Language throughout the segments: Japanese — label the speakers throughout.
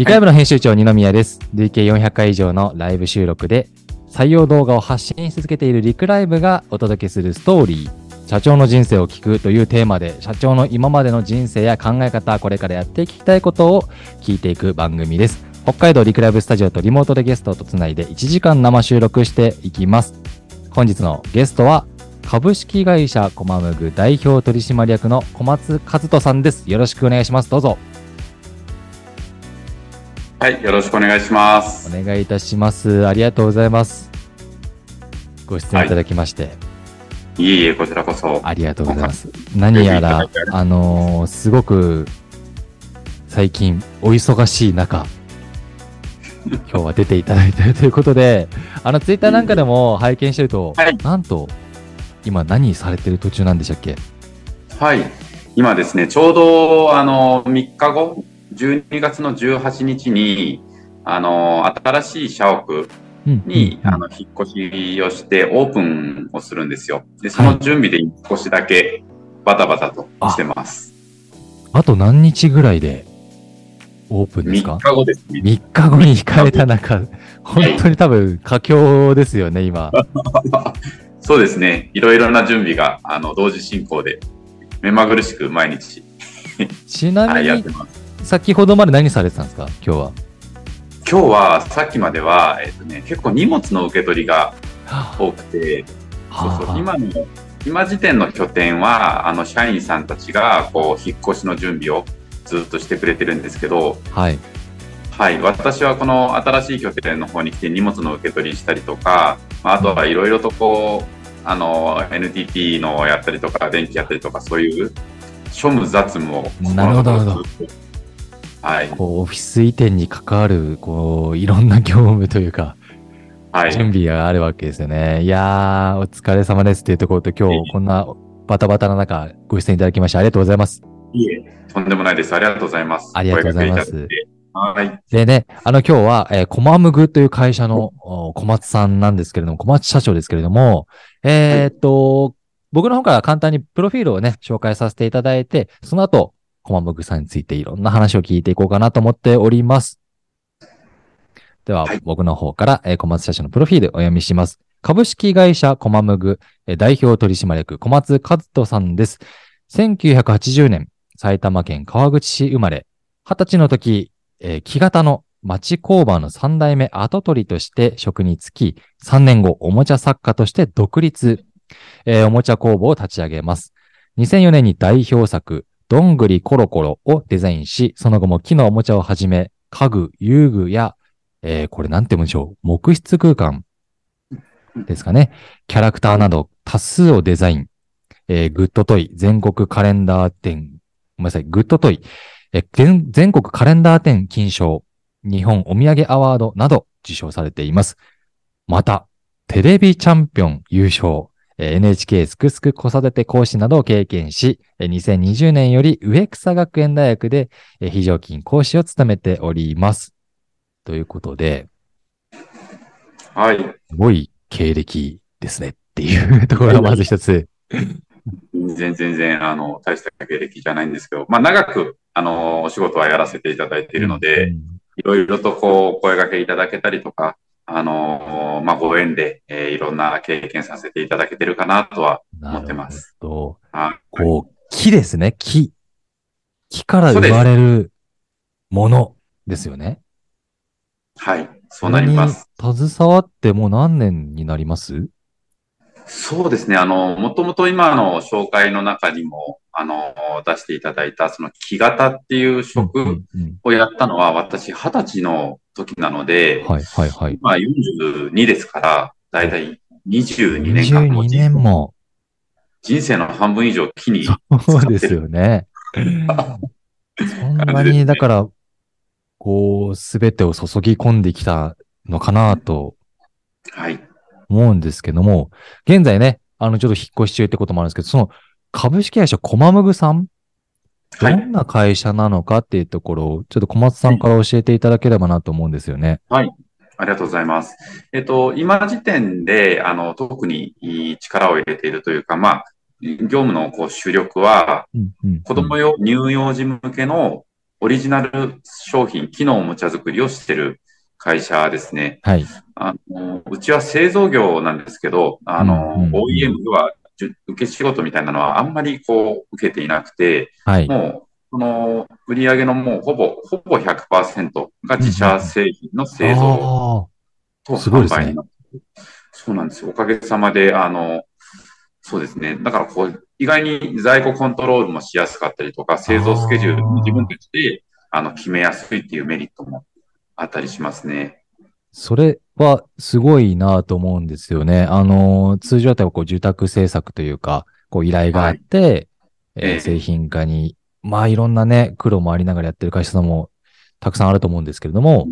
Speaker 1: 理解部の編集長、二宮です。累計400回以上のライブ収録で、採用動画を発信し続けているリクライブがお届けするストーリー、社長の人生を聞くというテーマで、社長の今までの人生や考え方、これからやっていきたいことを聞いていく番組です。北海道リクライブスタジオとリモートでゲストとつないで1時間生収録していきます。本日のゲストは、株式会社コマムグ代表取締役の小松和人さんです。よろしくお願いします。どうぞ。
Speaker 2: はい、よろしくお願いします。
Speaker 1: お願いいたします。ありがとうございます。ご出演いただきまして、
Speaker 2: いえいえ、こちらこそ。
Speaker 1: ありがとうございます。何やら、あのーすごく、最近、お忙しい中、今日は出ていただいている ということで、あの、ツイッターなんかでも拝見してると、
Speaker 2: はい
Speaker 1: なんと、今何されてる途中なんでしたっけ？
Speaker 2: はい。今ですね、ちょうど、あの、3日後、12月の18日に、あの、新しい社屋
Speaker 1: うん
Speaker 2: に、
Speaker 1: うん
Speaker 2: あの、引っ越しをして、オープンをするんですよ。で、その準備で少しだけ、バタバタとしてます。
Speaker 1: あと何日ぐらいでオープンですか
Speaker 2: ？3日後ですね。
Speaker 1: 3日後に控えた中、本当に多分佳境ですよね、今。
Speaker 2: そうですね。いろいろな準備が、あの、同時進行で、目まぐるしく毎日、
Speaker 1: ちな
Speaker 2: はい、
Speaker 1: みに
Speaker 2: やって、ます。
Speaker 1: 先ほどまで何されてたんですか？今日は。
Speaker 2: 今日はさっきまでは、えっとね、結構荷物の受け取りが多くて、そうそう
Speaker 1: はあ。
Speaker 2: 今の今時点の拠点はあの社員さんたちがこう引っ越しの準備をずっとしてくれてるんですけど、
Speaker 1: はい。
Speaker 2: はい、私はこの新しい拠点の方に来て荷物の受け取りしたりとか、まああとはいろいろとこうあの NTT のやったりとか電気やったりとかそういう庶務雑務を
Speaker 1: なるほどなるほど。
Speaker 2: ずっとはい、
Speaker 1: こう、オフィス移転に関わる、こう、いろんな業務というか、
Speaker 2: はい、
Speaker 1: 準備があるわけですよね。いやー、お疲れ様ですっていうところと、今日、こんなバタバタな中、ご出演いただきまして、ありがとうございます。
Speaker 2: いえとんでもないです。ありがとうございます。
Speaker 1: ありがとうございます
Speaker 2: はい。
Speaker 1: でね、あの、今日は、えーコマムグという会社のお小松さんなんですけれども、小松社長ですけれども、えーっと、僕の方から簡単にプロフィールをね、紹介させていただいて、その後、コマムグさんについていろんな話を聞いていこうかなと思っております。では、
Speaker 2: はい
Speaker 1: 僕の方から、えー小松社長のプロフィールお読みします。株式会社コマムグ、えー代表取締役小松和人さんです。1980年、埼玉県川口市生まれ、20歳の時、えー木型の町工場の3代目跡取りとして職に就き、3年後、おもちゃ作家として独立、えーおもちゃ工房を立ち上げます。2004年に代表作、どんぐりコロコロをデザインし、その後も木のおもちゃをはじめ、家具、遊具や、えーこれなんて言うんでしょう、木質空間ですかね。キャラクターなど多数をデザイン。えーグッドトイ、全国カレンダー展、ごめんなさい、グッドトイ、えー全国カレンダー展金賞、日本お土産アワードなど受賞されています。また、テレビチャンピオン優勝、NHK すくすく子育て講師などを経験し、えー2020年より植草学園大学でえー非常勤講師を務めております。ということで、
Speaker 2: はい。
Speaker 1: すごい経歴ですねっていうところがまず一つ。
Speaker 2: 全然全然、あの、大した経歴じゃないんですけど、まあ、長く、あの、お仕事はやらせていただいているので、
Speaker 1: うん
Speaker 2: いろいろとこう、声掛けいただけたりとか、あの、まあ、ご縁で、えーいろんな経験させていただけてるかなとは思ってます。
Speaker 1: なるほど
Speaker 2: はい。
Speaker 1: こう、木ですね。木。木から生まれるものですよね。
Speaker 2: はい。そうなります。
Speaker 1: 携わってもう何年になります？
Speaker 2: そうですね。あの、もともと今の紹介の中にも、あの、出していただいた、その木型っていう
Speaker 1: うん
Speaker 2: 職をやったのは、私、二十歳の時なので、
Speaker 1: はいはいはい。
Speaker 2: 今42ですから、だいたい22年間
Speaker 1: 22年も。
Speaker 2: 人生の半分以上木に
Speaker 1: そうですよね。そんなに、だから、こう、すべてを注ぎ込んできたのかなと
Speaker 2: はい。
Speaker 1: 思うんですけども、現在ね、あの、ちょっと引っ越し中ってこともあるんですけど、その株式会社コマムグさん、ど
Speaker 2: はい。
Speaker 1: んな会社なのかっていうところを、ちょっと小松さんから教えていただければなと思うんですよね。
Speaker 2: ありがとうございます。えっと、今時点で、あの、特にいい力を入れているというか、まあ、業務のこう主力は、子供用、乳幼児向けのオリジナル商品、機能おもちゃ作りをしてる会社ですね。
Speaker 1: はい。
Speaker 2: あのうちは製造業なんですけど、あの、
Speaker 1: うんうんうん
Speaker 2: OEM では受け仕事みたいなのはあんまりこう受けていなくて、
Speaker 1: はい。
Speaker 2: もう、その売り上げのもうほぼ、ほぼ100%が自社製品の製造
Speaker 1: あ
Speaker 2: と販売になってるそうなんですよ。おかげさまで、あの、そうですね。だからこう、意外に在庫コントロールもしやすかったりとか、製造スケジュールも自分たちであの決めやすいっていうメリットもあったりしますね。
Speaker 1: それはすごいなと思うんですよね。あの、通常だったらこう住宅制作というか、こう依頼があって、えー
Speaker 2: ええ
Speaker 1: 製品化に、まあいろんなね、苦労もありながらやってる会社さんもたくさんあると思うんですけれども、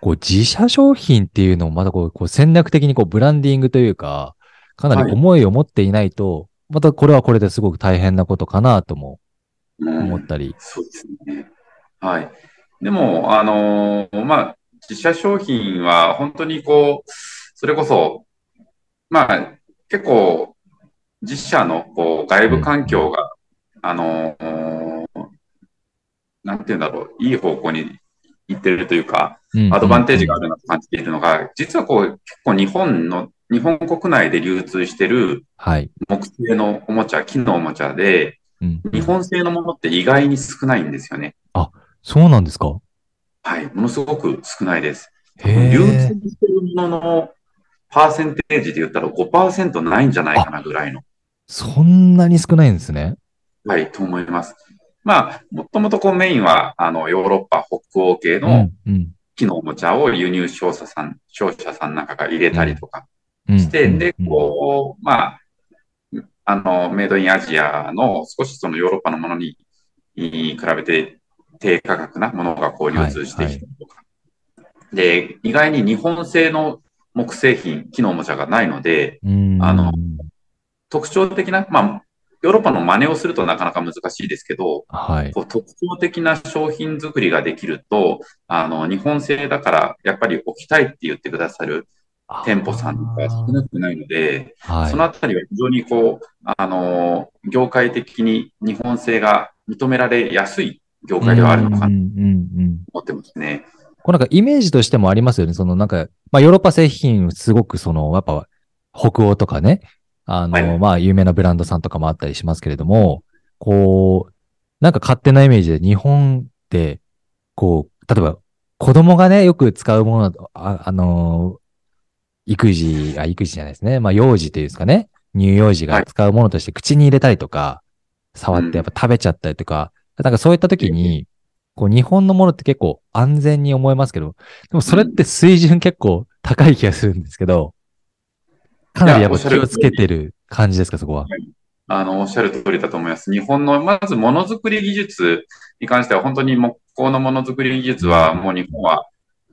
Speaker 1: こう自社商品っていうのもまたこうこう戦略的にこうブランディングというか、かなり思いを持っていないと、またこれはこれですごく大変なことかなとも
Speaker 2: うん
Speaker 1: 思ったり。
Speaker 2: そうですね。はい。でも、あのーまあ、自社商品は本当にこう、それこそ、まあ、結構、自社のこう外部環境が、あのーなんていうんだろう、いい方向に行ってるというか、
Speaker 1: うん
Speaker 2: アドバンテージがあるなと感じているのが、実はこう、結構日本の、日本国内で流通してる
Speaker 1: はい。
Speaker 2: 木製のおもちゃ、木のおもちゃで、
Speaker 1: うん
Speaker 2: 日本製のものって意外に少ないんですよね。
Speaker 1: そうなんですか？
Speaker 2: はい。ものすごく少ないです。
Speaker 1: へ
Speaker 2: 流通
Speaker 1: え。
Speaker 2: してるもののパーセンテージで言ったら5%ないんじゃないかなぐらいの。
Speaker 1: そんなに少ないんですね。
Speaker 2: はい、と思います。まあ、もともとこうメインは、あの、ヨーロッパ、北欧系
Speaker 1: う
Speaker 2: の木のおもちゃを輸入商社さん、商社さんなんかが入れたりとか
Speaker 1: うん
Speaker 2: して、
Speaker 1: うん
Speaker 2: で、こう、まあ、あの、メイドインアジアの少しそのヨーロッパのものに比べて低価格なものがこう流通してきたりとか。で、意外に日本製の木製品、木のおもちゃがないので、
Speaker 1: うん
Speaker 2: あの特徴的な、まあ、ヨーロッパの真似をするとなかなか難しいですけど、
Speaker 1: はい。
Speaker 2: こう特徴的な商品作りができると、あの、日本製だからやっぱり置きたいって言ってくださる店舗さんが少なくないので、
Speaker 1: はい。
Speaker 2: そのあたりは非常にこう、あの、業界的に日本製が認められやすい業界ではあるのか
Speaker 1: うん
Speaker 2: な。思ってますね。
Speaker 1: こうなんかイメージとしてもありますよね。そのなんか、まあヨーロッパ製品すごくその、やっぱ北欧とかね、あの、
Speaker 2: はい
Speaker 1: まあ有名なブランドさんとかもあったりしますけれども、こう、なんか勝手なイメージで日本って、こう、例えば子供がね、よく使うものだあ、あの育児、あ、育児じゃないですね。まあ幼児というんですかね。乳幼児が使うものとして口に入れたりとか、触ってやっぱ食べちゃったりとか、なんかそういった時に、こう日本のものって結構安全に思えますけど、でもそれって水準結構高い気がするんですけど、かなりやっぱ気をつけてる感じですか、そこは。
Speaker 2: あの、おっしゃる通りだと思います。日本の、まずものづくり技術に関しては、本当に木工のものづくり技術は、もう日本は、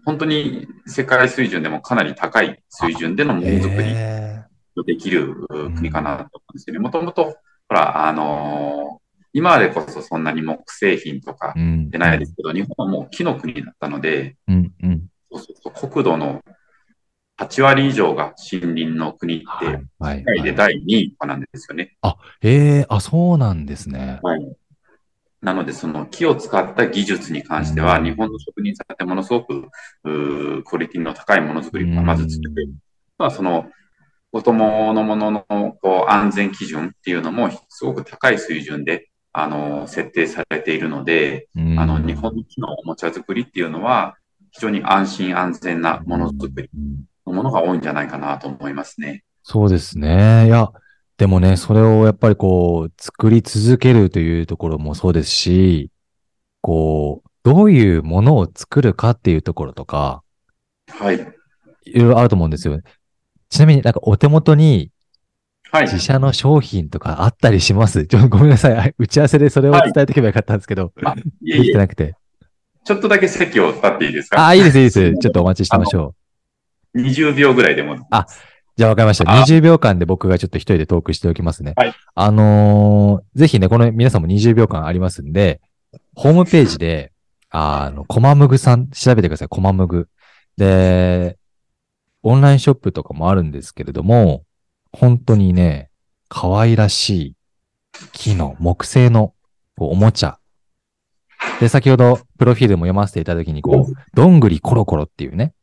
Speaker 2: 本当に世界水準でもかなり高い水準でのものづくりできる国かなと思うんですよね。もともと、ほら、あのー今でこそそんなに木製品とか。出ないですけど、日本はもう木の国だったので、
Speaker 1: うん、うん。
Speaker 2: そうそうそう国土の8割以上が森林の国って、
Speaker 1: はい、はい。
Speaker 2: 世界で第2位とかなんですよね。
Speaker 1: へえ、あ、そうなんですね。
Speaker 2: はい。なので、その木を使った技術に関しては、
Speaker 1: うん
Speaker 2: 日本の職人さんってものすごく、クオリティの高いものづくりがまず作ってる。まあ、その、子供のもののこう安全基準っていうのも、すごく高い水準で、あの、設定されているので、
Speaker 1: うん
Speaker 2: あの、日本のおもちゃ作りっていうのは、非常に安心安全なものづくり
Speaker 1: うん
Speaker 2: のものが多いんじゃないかなと思いますね。
Speaker 1: そうですね。いや、でもね、それをやっぱりこう、作り続けるというところもそうですし、こう、どういうものを作るかっていうところとか、
Speaker 2: はい。
Speaker 1: いろいろあると思うんですよ。ちなみになんかお手元に
Speaker 2: はい。
Speaker 1: 自社の商品とかあったりします？ちょっとごめんなさい。あ 打ち合わせでそれを伝えておけばよかったんですけど、
Speaker 2: あいえ
Speaker 1: できてなくて。
Speaker 2: ちょっとだけ席を立っていいですか？
Speaker 1: ああ、いいです、いいです。ちょっとお待ちしてましょう。
Speaker 2: 20秒ぐらいでも。
Speaker 1: あじゃあわかりました。
Speaker 2: あ
Speaker 1: 20秒間で僕がちょっと一人でトークしておきますね。
Speaker 2: はい
Speaker 1: あのーぜひね、この皆さんも20秒間ありますんで、ホームページで、あの、コマムグさん、調べてください、コマムグ。で、オンラインショップとかもあるんですけれども、本当にね、可愛らしい木の木製のおもちゃで、先ほど、プロフィールも読ませていただきに、こう、どんぐりコロコロっていうね、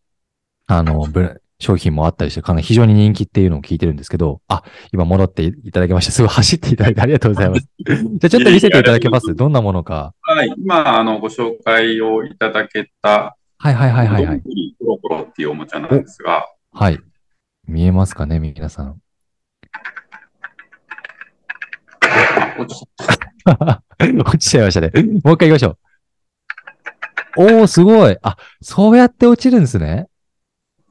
Speaker 1: あの、ブ商品もあったりして、かなり非常に人気っていうのを聞いてるんですけど、あ、今戻っていただきました。すごい走っていただいてありがとうございます。じゃあちょっと見せていただけます？どんなものか。
Speaker 2: はい。今、あの、ご紹介をいただけた、
Speaker 1: はいはいはいはい、はい。
Speaker 2: どんぐりコロコロっていうおもちゃなんですが、
Speaker 1: はい。見えますかね皆さん。
Speaker 2: あ落ちた
Speaker 1: 落ちちゃいましたね。もう一回行きましょう。おー、すごい。あ、そうやって落ちるんですね。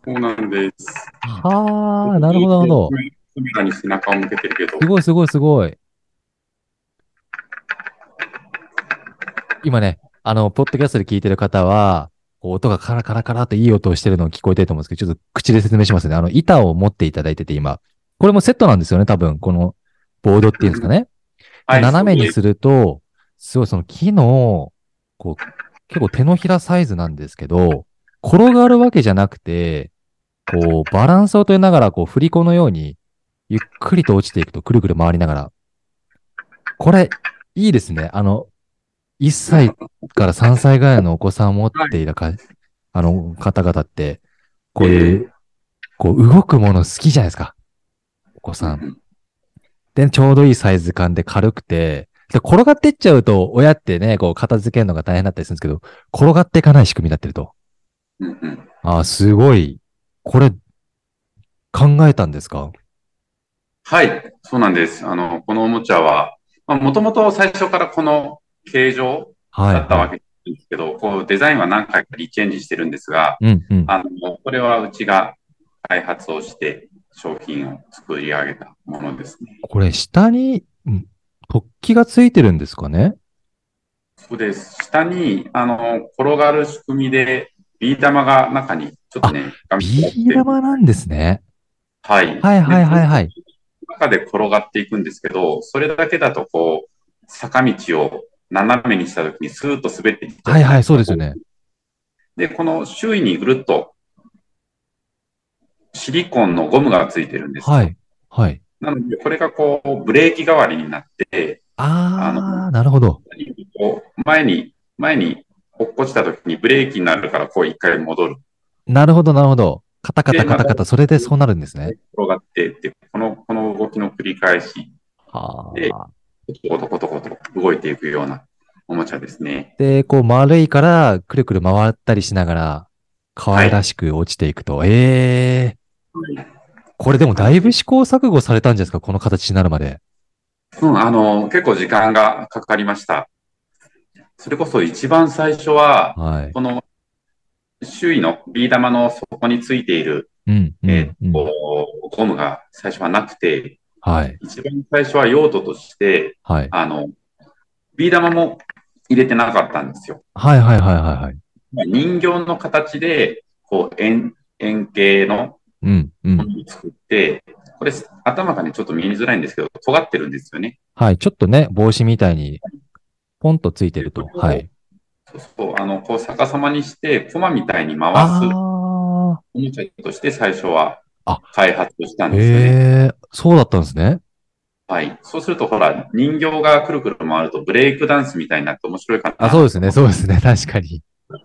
Speaker 2: そうなんです。
Speaker 1: はあ、なるほど、なるほど。
Speaker 2: カメラに背中を向けてるけど、
Speaker 1: すごい、すごい、すごい。今ね、あの、ポッドキャストで聞いてる方は、音がカラカラカラっていい音をしてるのを聞こえてると思うんですけど、ちょっと口で説明しますね。あの、板を持っていただいてて今。これもセットなんですよね、多分。このボードっていうんですかね。
Speaker 2: はい
Speaker 1: 斜めにすると、すごいその木の、こう、結構手のひらサイズなんですけど、転がるわけじゃなくて、こう、バランスを取りながら、こう、振り子のように、ゆっくりと落ちていくと、くるくる回りながら。これ、いいですね。あの、1歳から3歳ぐらいのお子さんを持っているか、あの、方々って、こういう、こう、動くもの好きじゃないですか。お子さん。で、ちょうどいいサイズ感で軽くて、で、転がってっちゃうと、親ってね、こう、片付けるのが大変だったりするんですけど、転がっていかない仕組みになってると。
Speaker 2: うんうん
Speaker 1: ああ、すごい。これ、考えたんですか？
Speaker 2: はい、そうなんです。あの、このおもちゃは、もともと最初からこの形状
Speaker 1: はい。
Speaker 2: だったわけですけど、こうデザインは何回かリチェンジしてるんですが、
Speaker 1: うん、うん。
Speaker 2: あの、これはうちが開発をして商品を作り上げたものですね。
Speaker 1: これ、下に、ん突起がついてるんですかね？
Speaker 2: そうです。下に、あの、転がる仕組みで、ビー玉が中にちょっとね、
Speaker 1: ビー玉なんですね。
Speaker 2: はい。
Speaker 1: はいはいはいはい。
Speaker 2: 中で転がっていくんですけど、それだけだとこう、坂道を斜めにしたときにスーッと滑っていっちゃう。
Speaker 1: はいはい、そうですよね。
Speaker 2: で、この周囲にぐるっとシリコンのゴムがついてるんですよ。
Speaker 1: はい。はい。
Speaker 2: なので、これがこう、ブレーキ代わりになって、
Speaker 1: あー、なるほど。
Speaker 2: こう前に、前に落っこちたときにブレーキになるから、こう一回戻る。
Speaker 1: なるほど、なるほど。カタカタカタカタ、それでそうなるんですね。
Speaker 2: 転がってって、この、この動きの繰り返し、
Speaker 1: は
Speaker 2: で
Speaker 1: あ。
Speaker 2: コトコトコト動いていくようなおもちゃですね。
Speaker 1: で、こう丸いから、くるくる回ったりしながら、可愛らしく落ちていくと。ええー。これでもだいぶ試行錯誤されたんじゃないですか？この形になるまで。
Speaker 2: うん、あの、結構時間がかかりました。それこそ一番最初は、
Speaker 1: はい。
Speaker 2: この周囲のビー玉の底についている、
Speaker 1: うん。うん
Speaker 2: えーゴムが最初はなくて、
Speaker 1: はい。
Speaker 2: 一番最初は用途として、
Speaker 1: はい。
Speaker 2: あの、ビー玉も入れてなかったんですよ。
Speaker 1: はいはいはいはいはい。
Speaker 2: 人形の形で、こう、円、円形の
Speaker 1: うん。うん。
Speaker 2: 作って、これ、頭がね、ちょっと見えづらいんですけど、尖ってるんですよね。
Speaker 1: はい。ちょっとね、帽子みたいに、ポンとついてると。はい。
Speaker 2: そうそう、あの、こう逆さまにして、コマみたいに回す
Speaker 1: あ
Speaker 2: おもちゃとして最初は
Speaker 1: あ
Speaker 2: 開発した
Speaker 1: あ。
Speaker 2: んですよね。
Speaker 1: へえ、そうだったんですね。
Speaker 2: はい。そうすると、ほら、人形がくるくる回るとブレイクダンスみたいになって面白いかな。
Speaker 1: あ、そうですね。そうですね。確かに。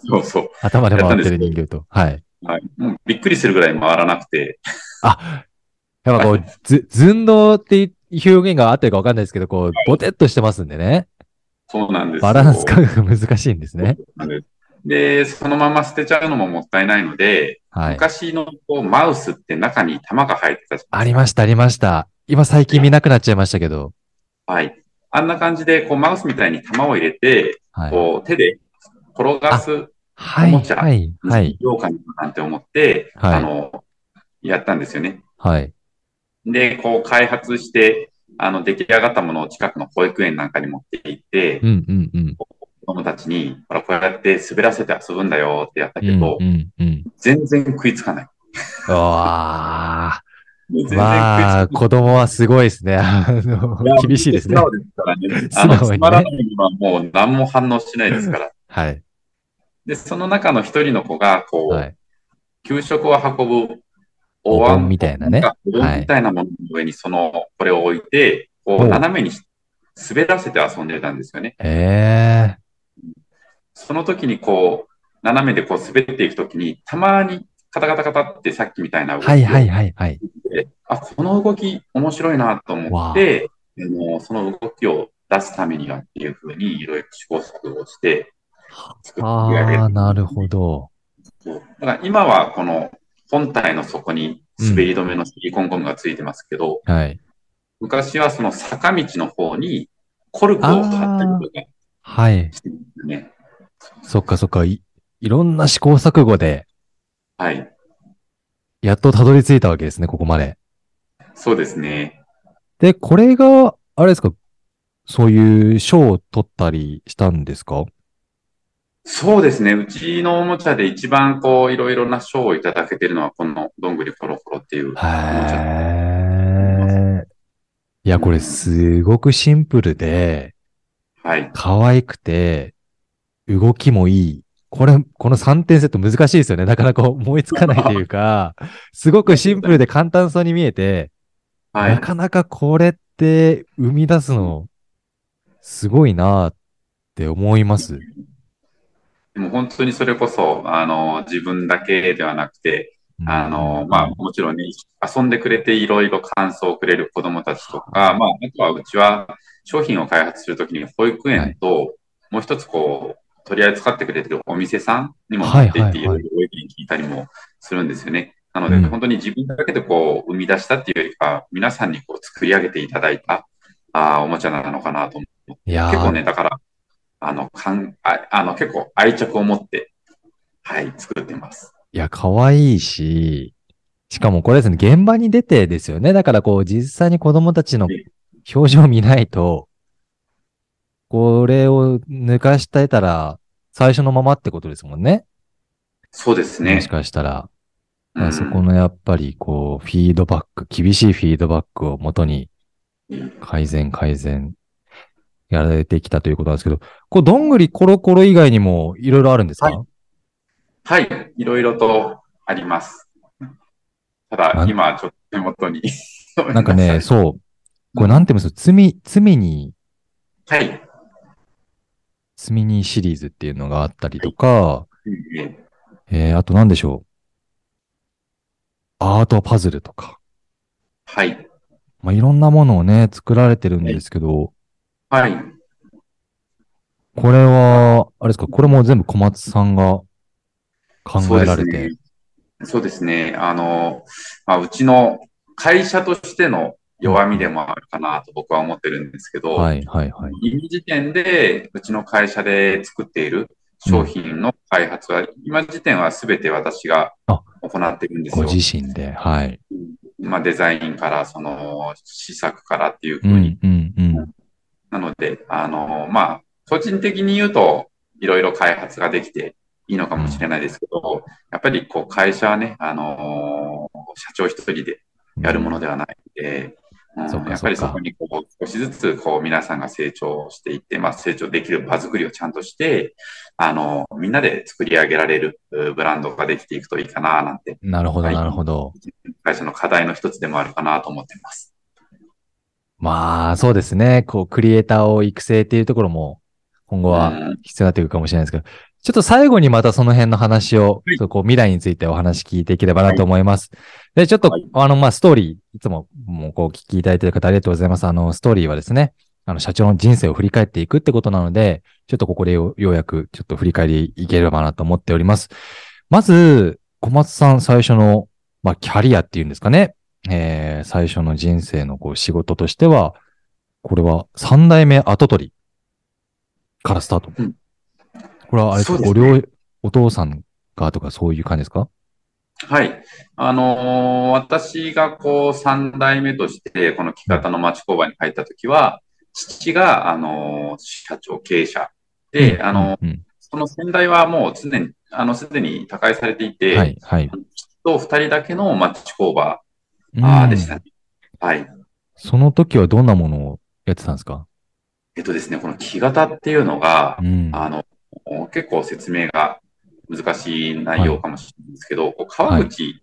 Speaker 2: そうそう。
Speaker 1: 頭で回ってる人形と。はい。
Speaker 2: はい。もうびっくりするぐらい回らなくて、
Speaker 1: あ、やっぱこう、ず、寸胴っていう表現があってるかわかんないですけど、こう、ボテっとしてますんでね。
Speaker 2: そうなんですよ
Speaker 1: バランス感覚難しいんですね。
Speaker 2: ですで、そのまま捨てちゃうのももったいないので、
Speaker 1: はい。
Speaker 2: 昔のこうマウスって中に玉が入ってたじゃん
Speaker 1: ありました、ありました。今最近見なくなっちゃいましたけど。
Speaker 2: はい。あんな感じで、こうマウスみたいに玉を入れて、
Speaker 1: はい。
Speaker 2: こう手で転がす
Speaker 1: はい、
Speaker 2: おもちゃ
Speaker 1: はい、はい、
Speaker 2: ようかなんて思って、
Speaker 1: はい
Speaker 2: あの、やったんですよね。
Speaker 1: はい。
Speaker 2: で、こう開発して、あの、出来上がったものを近くの保育園なんかに持って行って、
Speaker 1: うん、うん、うん。
Speaker 2: 子供たちに、ほら、こうやって滑らせて遊ぶんだよってやった
Speaker 1: うん、
Speaker 2: けど、
Speaker 1: うん、うん。
Speaker 2: 全然食いつかない。
Speaker 1: うわー。
Speaker 2: 全然食いつかない。
Speaker 1: まあ、子供はすごいですね。あの、厳しいですね
Speaker 2: 素。直ですからねあの、つまらないのはもう何も反応しないですから。
Speaker 1: はい。
Speaker 2: で、その中の一人の子が、こう、
Speaker 1: はい。
Speaker 2: 給食を運ぶ
Speaker 1: お盆みたいなね。
Speaker 2: お盆みたいなものの上にその、これを置いて、こう、
Speaker 1: お
Speaker 2: 斜めに滑らせて遊んでたんですよね。
Speaker 1: ええ
Speaker 2: その時にこう、斜めでこう滑っていく時に、たまにカタカタカタってさっきみたいな動きを
Speaker 1: はいはいはいはい。
Speaker 2: あ、この動き面白いなと思って、あのその動きを出すためにはっていうふうにいろいろ試行錯誤して
Speaker 1: ああ、なるほど。
Speaker 2: だから今はこの本体の底に滑り止めのシリコンゴムがついてますけど、
Speaker 1: はい。
Speaker 2: 昔はその坂道の方にコルクを貼ったりとか
Speaker 1: はい。
Speaker 2: ね。
Speaker 1: そっかそっか。いいろんな試行錯誤で、
Speaker 2: はい。
Speaker 1: やっとたどり着いたわけですね、ここまで。
Speaker 2: そうですね。
Speaker 1: で、これが、あれですか、そういう賞を取ったりしたんですか？
Speaker 2: そうですね。うちのおもちゃで一番こういろいろな賞をいただけてるのはこのどんぐりコロコロっていうおもちゃ。
Speaker 1: いや、これすごくシンプルで、
Speaker 2: はい。
Speaker 1: 可愛くて、動きもいい。これ、この3点セット難しいですよね。なかなか思いつかないというか、すごくシンプルで簡単そうに見えて、
Speaker 2: は。
Speaker 1: ないかなかこれって生み出すの、すごいなって思います。
Speaker 2: でも本当にそれこそ、あの、自分だけではなくて、あの、まあ、もちろんね、遊んでくれていろいろ感想をくれる子供たちとか、まあ、あとはうちは商品を開発するときに保育園と、もう一つこう、取り扱ってくれてるお店さんにも持って行っていろい。ろご意見聞いたりもするんですよね。なので、
Speaker 1: うん。
Speaker 2: 本当に自分だけでこう、生み出したっていうよりか、皆さんにこう、作り上げていただいた、あーおもちゃなのかなと思って
Speaker 1: いやー。
Speaker 2: 結構ね、だから、あの、かんああの結構愛着を持って、はい、作ってます。
Speaker 1: いや、可愛いし、しかもこれですね、現場に出てですよね。だからこう、実際に子供たちの表情を見ないと、これを抜かしてたら、最初のままってことですもんね。
Speaker 2: そうですね
Speaker 1: もし。かしたら。
Speaker 2: うん
Speaker 1: そこのやっぱりこう、フィードバック、厳しいフィードバックをもとに改善改善やられてきたということなんですけど、こう、どんぐりコロコロ以外にもいろいろあるんですか、
Speaker 2: はいはい、いろいろとあります。ただ今ちょっと手元に。
Speaker 1: なんかね、そう。これなんて言うんですか？罪、罪に、
Speaker 2: はい。
Speaker 1: 罪にシリーズっていうのがあったりとか、
Speaker 2: うんうん
Speaker 1: えー、あと何でしょう？アートパズルとか。
Speaker 2: はい。
Speaker 1: まあ、いろんなものをね、作られてるんですけど、
Speaker 2: はい。
Speaker 1: これは、あれですか、これも全部小松さんが考えられて。
Speaker 2: そうですね。あの、まあ、うちの会社としての弱みでもあるかなと僕は思ってるんですけど、
Speaker 1: はい、はい、はい。
Speaker 2: 今時点でうちの会社で作っている商品の開発は、今時点は全て私が
Speaker 1: あ
Speaker 2: 行っているんです
Speaker 1: ご
Speaker 2: よ。
Speaker 1: 自身で。はい。
Speaker 2: まあ、デザインから、その、試作からっていう
Speaker 1: う
Speaker 2: ふうに。
Speaker 1: ん、うん、うん。
Speaker 2: なので、あの、まあ、個人的に言うと、いろいろ開発ができていいのかもしれないですけど、やっぱりこう会社はね、あの社長一人でやるものではないので、うんやっぱり
Speaker 1: そ
Speaker 2: こにこう少しずつこう皆さんが成長していって、まあ、成長できる場作りをちゃんとして、あの、みんなで作り上げられるうブランドができていくといいかななんて、
Speaker 1: なるほど、
Speaker 2: はい
Speaker 1: なるほど。
Speaker 2: 会社の課題の一つでもあるかなと思っています。
Speaker 1: まあ、そうですね。こう、クリエイターを育成っていうところも、今後は
Speaker 2: うん
Speaker 1: 必要になってくるかもしれないですけど、ちょっと最後にまたその辺の話を、こう未来についてお話聞いていければなと思います。で、ちょっと、
Speaker 2: はい
Speaker 1: あの、まあ、ストーリー、いつも、もう、こう、聞きいただいている方ありがとうございます。あの、ストーリーはですね、あの、社長の人生を振り返っていくってことなので、ちょっとここでよようやく、ちょっと振り返りいければなと思っております。まず、小松さん最初の、まあ、キャリアっていうんですかね。えー、最初の人生のこう仕事としては、これは三代目跡取りからスタート。
Speaker 2: うん
Speaker 1: これはあれですか？
Speaker 2: ね
Speaker 1: お父さんがとかそういう感じですか？
Speaker 2: はい。あのー私がこう3代目としてこの木方の町工場に入ったときは、父が、あのー社長経営者で、あのー
Speaker 1: うん
Speaker 2: その先代はもう常に、あの、すでに他界されていて、
Speaker 1: はい、はい。
Speaker 2: 父と2人だけの町工場
Speaker 1: うん
Speaker 2: あーでしたね。はい。
Speaker 1: その時はどんなものをやってたんですか？
Speaker 2: えっとですね、この木型っていうのが
Speaker 1: う、ん。
Speaker 2: あの、結構説明が難しい内容かもしれないんですけど、こう川口、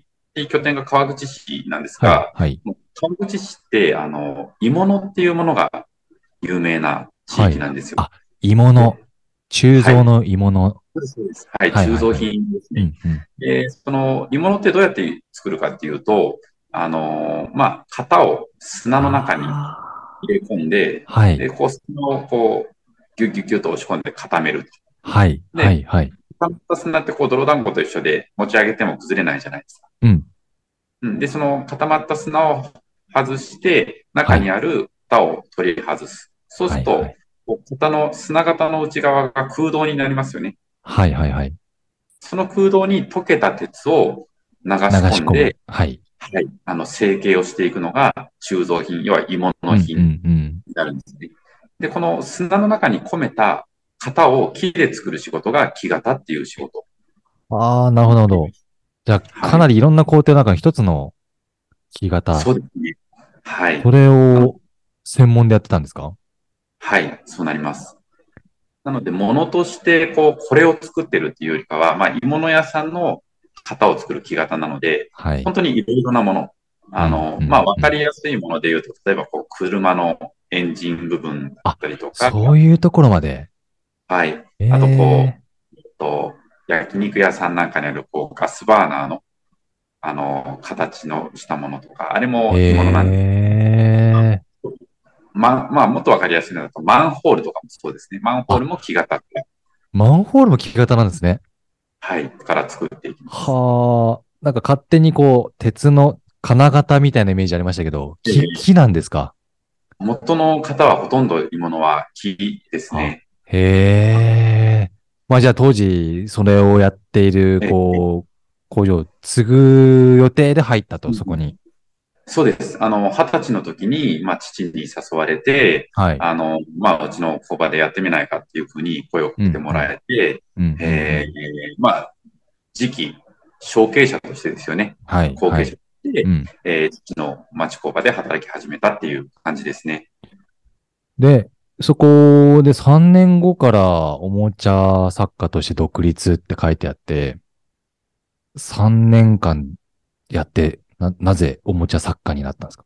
Speaker 2: 拠点が川口市なんですが、
Speaker 1: はい、はい。
Speaker 2: 川口市って、あの、鋳物っていうものが有名な地域なんですよ。
Speaker 1: はいあ鋳物。鋳造の鋳物。
Speaker 2: そうですそうですはい、
Speaker 1: はいはいはい
Speaker 2: 鋳造品ですね。その鋳物ってどうやって作るかっていうと、あのーまあ、型を砂の中に
Speaker 1: あ
Speaker 2: 入れ込んで、
Speaker 1: ーはい。
Speaker 2: で、こう、砂をこう、ギュッギュッギュッと押し込んで固めると。
Speaker 1: はい。
Speaker 2: で
Speaker 1: はい。はい。
Speaker 2: 固まった砂ってこう、泥団子と一緒で持ち上げても崩れないじゃないですか。
Speaker 1: うん。
Speaker 2: うん。で、その固まった砂を外して、中にある型を取り外す。そうすると、
Speaker 1: はいはい
Speaker 2: 型の砂型の内側が空洞になりますよね。
Speaker 1: はい。はい。はい。
Speaker 2: その空洞に溶けた鉄を流し
Speaker 1: 込
Speaker 2: 込んで
Speaker 1: む、。はい。
Speaker 2: はい、あの成形をしていくのが鋳造品、要は鋳物
Speaker 1: うん
Speaker 2: 品に。なるんですね。で、この砂の中に込めた型を木で作る仕事が木型っていう仕事。
Speaker 1: ああ、なるほど、なるほど。じゃあ、かなりいろんな工程の中の一つの木型。
Speaker 2: そうですね。はい
Speaker 1: そ。れを専門でやってたんですか？
Speaker 2: はい、そうなります。なので、物として、こう、これを作ってるっていうよりかは、まあ、鋳物屋さんの型を作る木型なので、
Speaker 1: はい。
Speaker 2: 本当にいろいろなもの。あの、
Speaker 1: うん
Speaker 2: まあ、わかりやすいもので言うと、例えば、こう、車のエンジン部分だったりとか、
Speaker 1: そういうところまで。
Speaker 2: はい。
Speaker 1: え
Speaker 2: あとこう
Speaker 1: え
Speaker 2: と、焼肉屋さんなんかにある、こう、ガスバーナーの、あの、形のしたものとか、あれも
Speaker 1: え
Speaker 2: 鋳物なんで、
Speaker 1: え
Speaker 2: ま、まあ、もっとわかりやすいのだと、マンホールとかもそうですね。マンホールも木型
Speaker 1: マンホールも木型なんですね。
Speaker 2: はい、から作っていきます。
Speaker 1: はあ。なんか勝手にこう、鉄の金型みたいなイメージありましたけど、木
Speaker 2: ええ
Speaker 1: 木なんですか？
Speaker 2: 元の型はほとんど鋳物は木ですね。
Speaker 1: へえ。まあじゃあ当時、それをやっている、こう、工場を継ぐ予定で入ったと、
Speaker 2: うん
Speaker 1: そこに。
Speaker 2: そうです。あの、二十歳の時に、まあ、父に誘われて、
Speaker 1: はい。
Speaker 2: あの、まあ、うちの工場でやってみないかっていうふうに声をかけてもらえて、
Speaker 1: うん。
Speaker 2: えーまあ、次期、承継者としてですよね。
Speaker 1: はい。
Speaker 2: 後継者
Speaker 1: はい。
Speaker 2: として、
Speaker 1: うん。
Speaker 2: えー父の町工場で働き始めたっていう感じですね。
Speaker 1: で、そこで3年後からおもちゃ作家として独立って書いてあって、3年間やって、な、なぜおもちゃ作家になったんですか？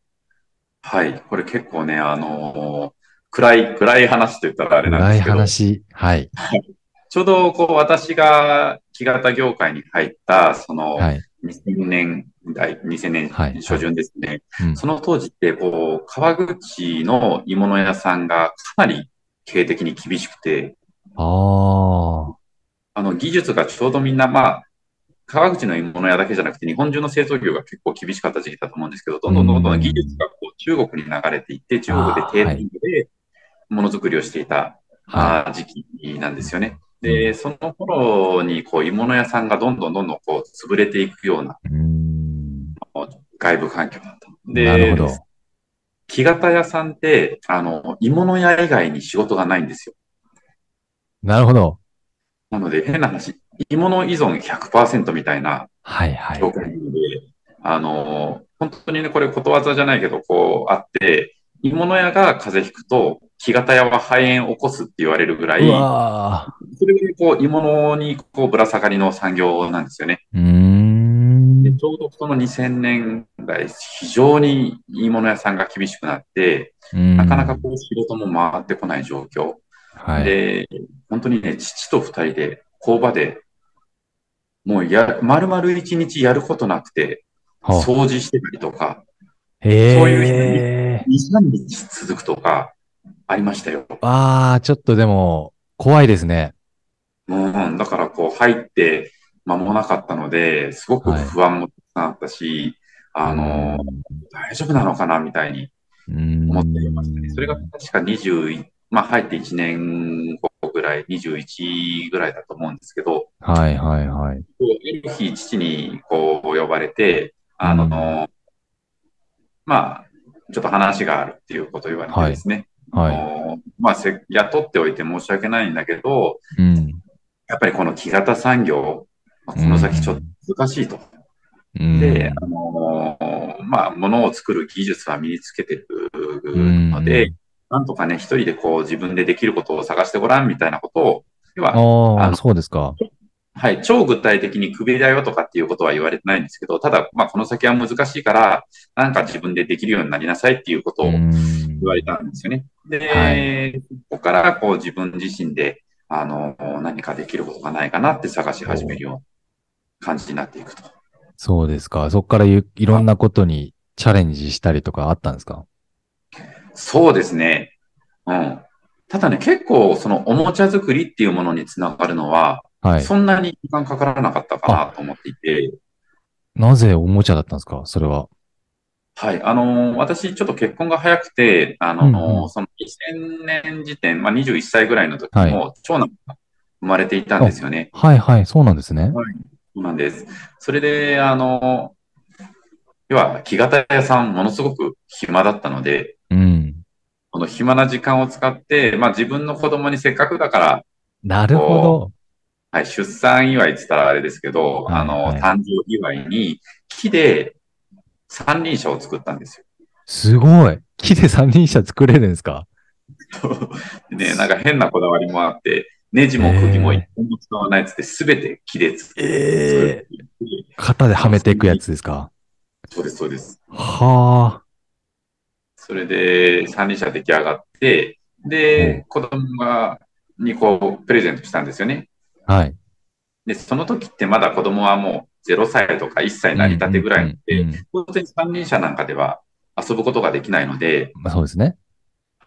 Speaker 2: はい。これ結構ね、あのー暗い、暗い話と言ったらあれなん
Speaker 1: 暗い
Speaker 2: ですけど、
Speaker 1: 話。はい。
Speaker 2: ちょうどこう私が木型業界に入った、その
Speaker 1: はい。
Speaker 2: 2000年代、2000年
Speaker 1: はい
Speaker 2: 初旬ですね。
Speaker 1: うん
Speaker 2: その当時って、こう、川口の鋳物屋さんがかなり経営的に厳しくて、
Speaker 1: ああ。
Speaker 2: あの、技術がちょうどみんな、まあ、川口の鋳物屋だけじゃなくて、日本中の製造業が結構厳しかった時期だと思うんですけど、どんどんどんどん技術がこう中国に流れていって、中国で低廉でものづくりをしていた、時期なんですよね。で、その頃に、こう、鋳物屋さんがどんどんどんどんこう、潰れていくような。外部環境だった。で、
Speaker 1: なるほど。
Speaker 2: 木型屋さんって、あの、鋳物屋以外に仕事がないんですよ。
Speaker 1: なるほど。
Speaker 2: なので、変な話、鋳物依存100%みたいな
Speaker 1: はいはい。
Speaker 2: 業界なので、あの、本当にね、これことわざじゃないけど、こうあって、鋳物屋が風邪ひくと、木型屋は肺炎を起こすって言われるぐらい、それぐらいこう、鋳物にこう、ぶら下がりの産業なんですよね。で。ちょうどその2000年代、非常に鋳物屋さんが厳しくなって、な
Speaker 1: な
Speaker 2: かなかこう、仕事も回ってこない状況。
Speaker 1: はい。
Speaker 2: で、本当にね、父と二人で工場で、もうや、丸々一日やることなくて、
Speaker 1: は
Speaker 2: 掃除してたりとか、
Speaker 1: へ
Speaker 2: そう
Speaker 1: え。
Speaker 2: 2、3日続くとか、ありましたよ。
Speaker 1: ああ、ちょっとでも、怖いですね。
Speaker 2: うん、だからこう入って間もなかったので、すごく不安もたくさんあったし、あの、大丈夫なのかなみたいに。思っていましたね。それが確か20、まあ入って1年後ぐらい、21ぐらいだと思うんですけど、
Speaker 1: はいはいはい。
Speaker 2: こうある日、父にこう呼ばれて、あの、まあ、ちょっと話があるっていうことを言われてですね、
Speaker 1: はい。
Speaker 2: あのまあせ、雇っておいて申し訳ないんだけど、
Speaker 1: うん。
Speaker 2: やっぱりこの木型産業、まあこの先ちょっと難しいと。
Speaker 1: うん
Speaker 2: で、あのまあ、ものを作る技術は身につけてるので、
Speaker 1: うん
Speaker 2: なんとかね、一人でこう自分でできることを探してごらんみたいなことを、要は、
Speaker 1: ああ、そうですか。
Speaker 2: はい、超具体的に首だよとかっていうことは言われてないんですけど、ただ、まあ、この先は難しいから、なんか自分でできるようになりなさいっていうことを
Speaker 1: う
Speaker 2: 言
Speaker 1: ん
Speaker 2: われたんですよね。で、
Speaker 1: は
Speaker 2: ここからこう自分自身で、あの、何かできることがないかなって探し始めるような感じになっていくと。
Speaker 1: そうですか。そこからいいろんなことにチャレンジしたりとかあったんですか？
Speaker 2: そうですね。うん。ただね、結構そのおもちゃ作りっていうものにつながるのは、
Speaker 1: はい。
Speaker 2: そんなに時間かからなかったかなと思っていて、
Speaker 1: なぜおもちゃだったんですか？それは。
Speaker 2: はい。あのー私、ちょっと結婚が早くて、あのー
Speaker 1: うんうん
Speaker 2: その2000年時点、まあ、21歳ぐらいの時
Speaker 1: はい
Speaker 2: も、長男が生まれていたんですよね。
Speaker 1: はいはい。そうなんですね。
Speaker 2: そうなんです。それで、あのー要は、木型屋さん、ものすごく暇だったので、
Speaker 1: うん。
Speaker 2: この暇な時間を使って、まあ、自分の子供にせっかくだから、
Speaker 1: なるほど。
Speaker 2: はい、出産祝いって言ったらあれですけど、
Speaker 1: はい
Speaker 2: あの、
Speaker 1: はい
Speaker 2: 誕生祝いに、木で三輪車を作ったんですよ。
Speaker 1: すごい。木で三輪車作れるんですか？
Speaker 2: ね、なんか変なこだわりもあって、ネジも釘も一本も使わないっつって、すべて木で作
Speaker 1: ええ
Speaker 2: る。
Speaker 1: 型ではめていくやつですか？
Speaker 2: そうです、そうです。
Speaker 1: は
Speaker 2: それで三輪車出来上がって、で、子供が、にこう、プレゼントしたんですよね。
Speaker 1: あ。はい。
Speaker 2: で、その時ってまだ子供はもう0歳とか1歳なりたてぐらい
Speaker 1: うん
Speaker 2: で、当然三輪車なんかでは遊ぶことができないので、
Speaker 1: まあ、そうですね。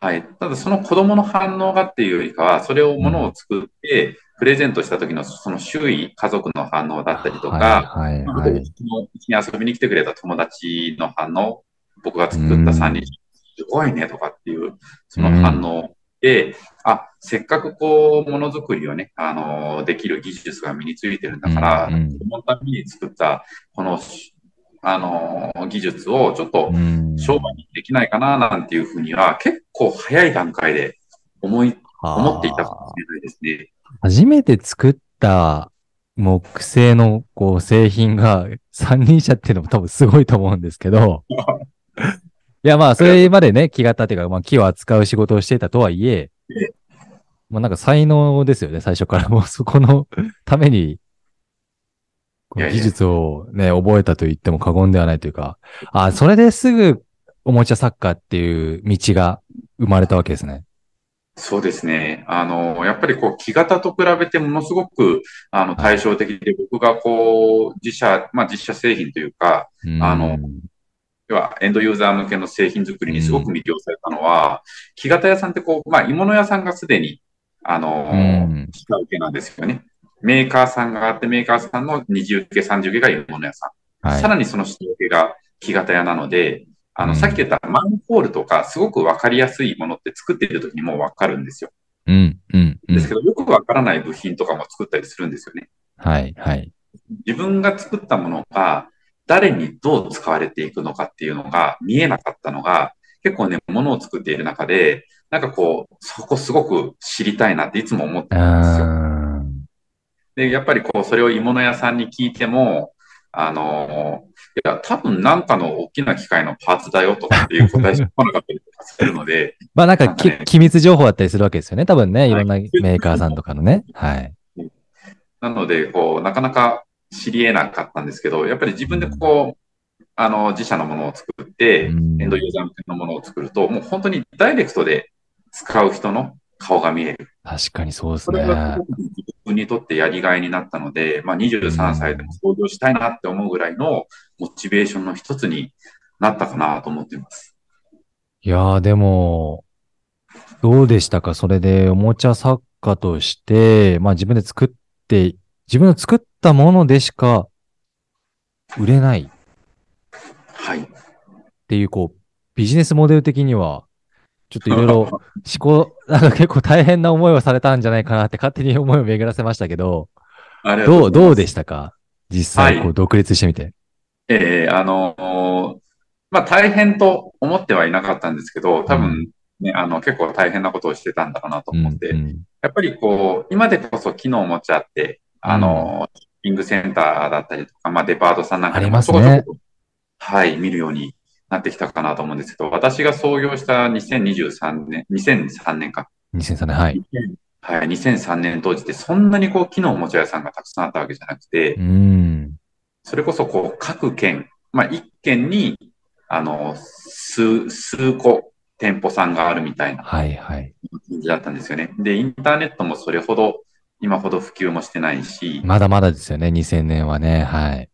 Speaker 2: はい。ただその子供の反応がっていうよりかは、それをものを作って、プレゼントした時のその周囲、家族の反応だったりとか、
Speaker 1: はいはい
Speaker 2: まあ
Speaker 1: はい。
Speaker 2: うちのうちに遊びに来てくれた友達の反応、僕が作った三輪車、すごいねとかっていう、その反応で、あ、せっかくこう、ものづくりをね、あのできる技術が身についてるんだから、
Speaker 1: うんうん
Speaker 2: そのために作った、この、あの技術をちょっと
Speaker 1: うん
Speaker 2: 商売にできないかななんていうふうには、結構早い段階で思い、思っていたかもしれないですね。
Speaker 1: 初めて作った木製のこう製品が三輪車っていうのも多分すごいと思うんですけど。いやまあそれまでね、木型っていうか、まあ木を扱う仕事をしていたとはいえ、まあなんか才能ですよね、最初から。もうそこのために、技術をね、覚えたと言っても過言ではないというか、あ、それですぐおもちゃ作家っていう道が生まれたわけですね。
Speaker 2: そうですね。あの、やっぱりこう、木型と比べてものすごく、あの、対照的で、僕がこう、自社、まあ自社製品というか、あの
Speaker 1: うん
Speaker 2: 要はエンドユーザー向けの製品作りにすごく魅了されたのは、木型屋さんってこう、まあ鋳物屋さんがすでに、あの、
Speaker 1: うん
Speaker 2: 下請けなんですよね。メーカーさんがあって、メーカーさんの二次受け、三次受けが鋳物屋さん。
Speaker 1: はい
Speaker 2: さらにその下請けが木型屋なので、あの、
Speaker 1: うん
Speaker 2: さっき言ったマンホールとか、すごくわかりやすいものって作っている時にもうわかるんですよ。
Speaker 1: うん、うん、うん。
Speaker 2: ですけど、よくわからない部品とかも作ったりするんですよね。
Speaker 1: はい、はい。
Speaker 2: 自分が作ったものが、誰にどう使われていくのかっていうのが見えなかったのが、結構ね、ものを作っている中で、なんかこう、そこすごく知りたいなっていつも思って
Speaker 1: う
Speaker 2: るんですよ。で、やっぱりこう、それを鋳物屋さんに聞いても、あのいや、多分なんかの大きな機械のパーツだよとかっていう答えしか来なかったりとかするので、
Speaker 1: まあなんか
Speaker 2: ね
Speaker 1: 機密情報だったりするわけですよね。多分ね、
Speaker 2: はい
Speaker 1: いろんなメーカーさんとかのね。はい。
Speaker 2: なので、こう、なかなか知り得なかったんですけど、やっぱり自分でこう、あの、自社のものを作って、
Speaker 1: うん
Speaker 2: エンドユーザー向けのものを作ると、もう本当にダイレクトで使う人の顔が見える。
Speaker 1: 確かにそうです
Speaker 2: それが自分にとってやりがいになったので、まあ、23歳でも創業したいなって思うぐらいのモチベーションの一つになったかなと思っています。
Speaker 1: いやーでも、どうでしたか？それでおもちゃ作家として、まあ自分で作って、自分の作ったものでしか売れない。っ
Speaker 2: はい。
Speaker 1: ていう、こう、ビジネスモデル的には、ちょっといろいろ 思考、なんか結構大変な思いをされたんじゃないかなって勝手に思いを巡らせましたけど、どう、どうでしたか？実際、
Speaker 2: はい。
Speaker 1: こう、独立してみて。
Speaker 2: ええあのーまあ、大変と思ってはいなかったんですけど、多分ね、あの、結構大変なことをしてたんだろうなと思って、
Speaker 1: うんうん。
Speaker 2: やっぱりこう、今でこそ機能を持ち合って、あの、ショッピングセンターだったりとか、まあデパートさんなんかで
Speaker 1: ありますね
Speaker 2: ちょこちょこはい、見るようになってきたかなと思うんですけど、私が創業した2023年、2003年か。
Speaker 1: 2003年、はい。
Speaker 2: はい、2003年当時ってそんなにこう、機能おもちゃ屋さんがたくさんあったわけじゃなくて、
Speaker 1: うん。
Speaker 2: それこそこう、各県、まあ一県に、あの、数、数個店舗さんがあるみたいな
Speaker 1: はい、はい。
Speaker 2: 感じだったんですよね。で、インターネットもそれほど、今ほど普及もしてないし、
Speaker 1: まだまだですよね、2000年はね。はい。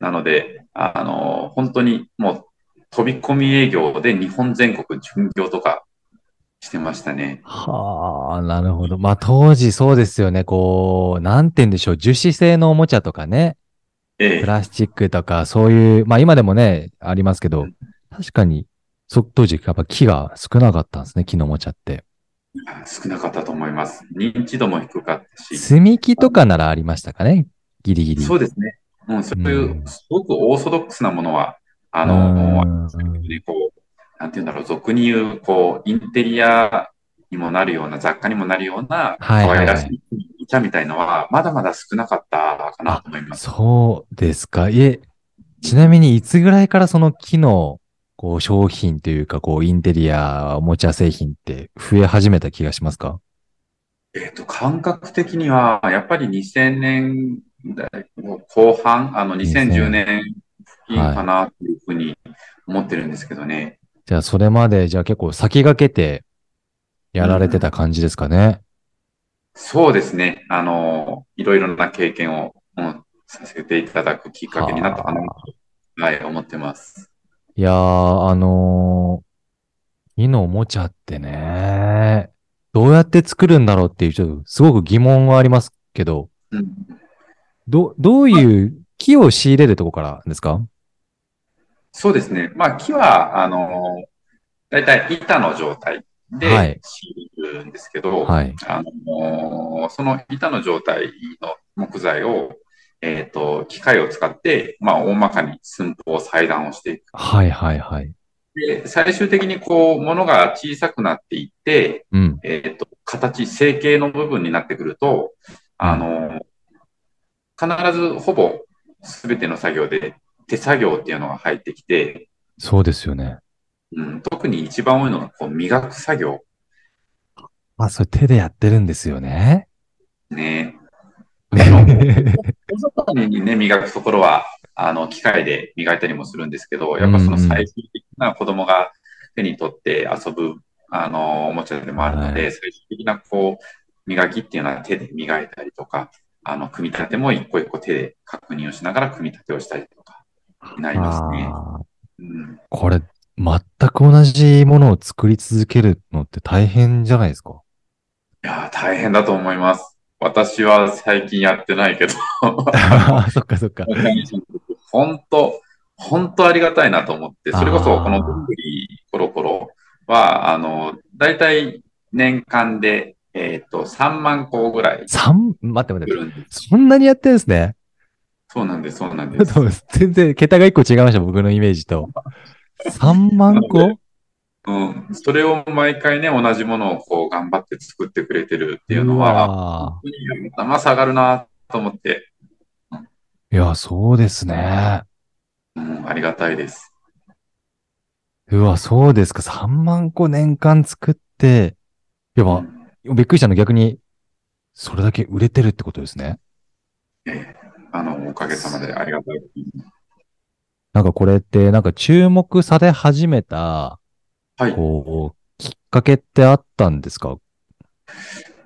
Speaker 2: なので、あの、本当にもう飛び込み営業で日本全国巡業とかしてましたね。
Speaker 1: はあ、なるほど。まあ当時そうですよね。こう、なんて言うんでしょう。樹脂製のおもちゃとかね。
Speaker 2: ええ
Speaker 1: プラスチックとか、そういう、まあ今でもね、ありますけど、確かに、そ、当時やっぱ木が少なかったんですね、木のおもちゃって。
Speaker 2: 少なかったと思います。認知度も低かったし、
Speaker 1: 積み木とかならありましたかね？ギリギリ。
Speaker 2: そうですね。うん、そういうう、
Speaker 1: ん
Speaker 2: すごくオーソドックスなものは、あ
Speaker 1: う
Speaker 2: の、
Speaker 1: ん
Speaker 2: ねこう、なんていうんだろう、俗に言う、こう、インテリアにもなるような、雑貨にもなるような、可愛らしいお茶みたいのは、まだまだ少なかったかなと思います。
Speaker 1: そうですか。いえ、ちなみにいつぐらいからその木の、こう、商品というか、こう、インテリア、おもちゃ製品って増え始めた気がしますか？
Speaker 2: えっと、感覚的には、やっぱり2000年代の後半、あの、2010年付近かなというふうに思ってるんですけどね。
Speaker 1: じゃあ、それまで、じゃあ結構先駆けて、やられてた感じですかね？
Speaker 2: そうですね。あの、いろいろな経験を、うんさせていただくきっかけになったかなと、はい、思ってます。
Speaker 1: いやー、あのー、木のおもちゃってね、どうやって作るんだろうっていう、ちょっとすごく疑問はありますけど、
Speaker 2: うん
Speaker 1: ど、どういう木を仕入れるとこからですか？
Speaker 2: そうですね。まあ、木は、あの、だいたい板の状態
Speaker 1: はい
Speaker 2: で仕入れるんですけど、
Speaker 1: はい。
Speaker 2: あの、その板の状態の木材を、えっと、機械を使って、まあ、大まかに寸法、裁断をしていく。
Speaker 1: はいはいはい。
Speaker 2: で、最終的にこう、物が小さくなっていって、
Speaker 1: うん。
Speaker 2: えっと、形、成形の部分になってくると、あの、必ずほぼ全ての作業で手作業っていうのが入ってきて、
Speaker 1: そうですよね。
Speaker 2: うん、特に一番多いのがこう磨く作業
Speaker 1: あ、それ手でやってるんですよね。
Speaker 2: ね。
Speaker 1: ね
Speaker 2: 大外にね、磨くところは、あの、機械で磨いたりもするんですけど、やっぱその最終的な子供が手に取って遊ぶ、あの、おもちゃでもあるので、
Speaker 1: はい。
Speaker 2: 最終的なこう、磨きっていうのは手で磨いたりとか、あの、組み立ても一個一個手で確認をしながら組み立てをしたりとか、になりますね。
Speaker 1: これ、全く同じものを作り続けるのって大変じゃないですか？
Speaker 2: いやー、大変だと思います。私は最近やってないけど、
Speaker 1: そっかそっか。
Speaker 2: 本当、本当ありがたいなと思って、それこそこのどんぐりコロコロは、あの、だいたい年間で、えっ、と、3万個ぐらい
Speaker 1: 三待って待って。そんなにやってるんですね。
Speaker 2: そうなんです、そうなんです。
Speaker 1: 全然桁が一個違いました、僕のイメージと。3万個？
Speaker 2: うん。それを毎回ね、同じものをこう頑張って作ってくれてるっていうのは、頭下がるなと思って、
Speaker 1: ーいや、そうですね。
Speaker 2: うん、ありがたいです。
Speaker 1: うわ、そうですか。3万個年間作って、いや、まあ、びっくりしたの逆に、それだけ売れてるってことですね。
Speaker 2: あの、おかげさまでありがたい。
Speaker 1: なんかこれって、なんか注目され始めた、
Speaker 2: はい。
Speaker 1: こう、きっかけってあったんですか？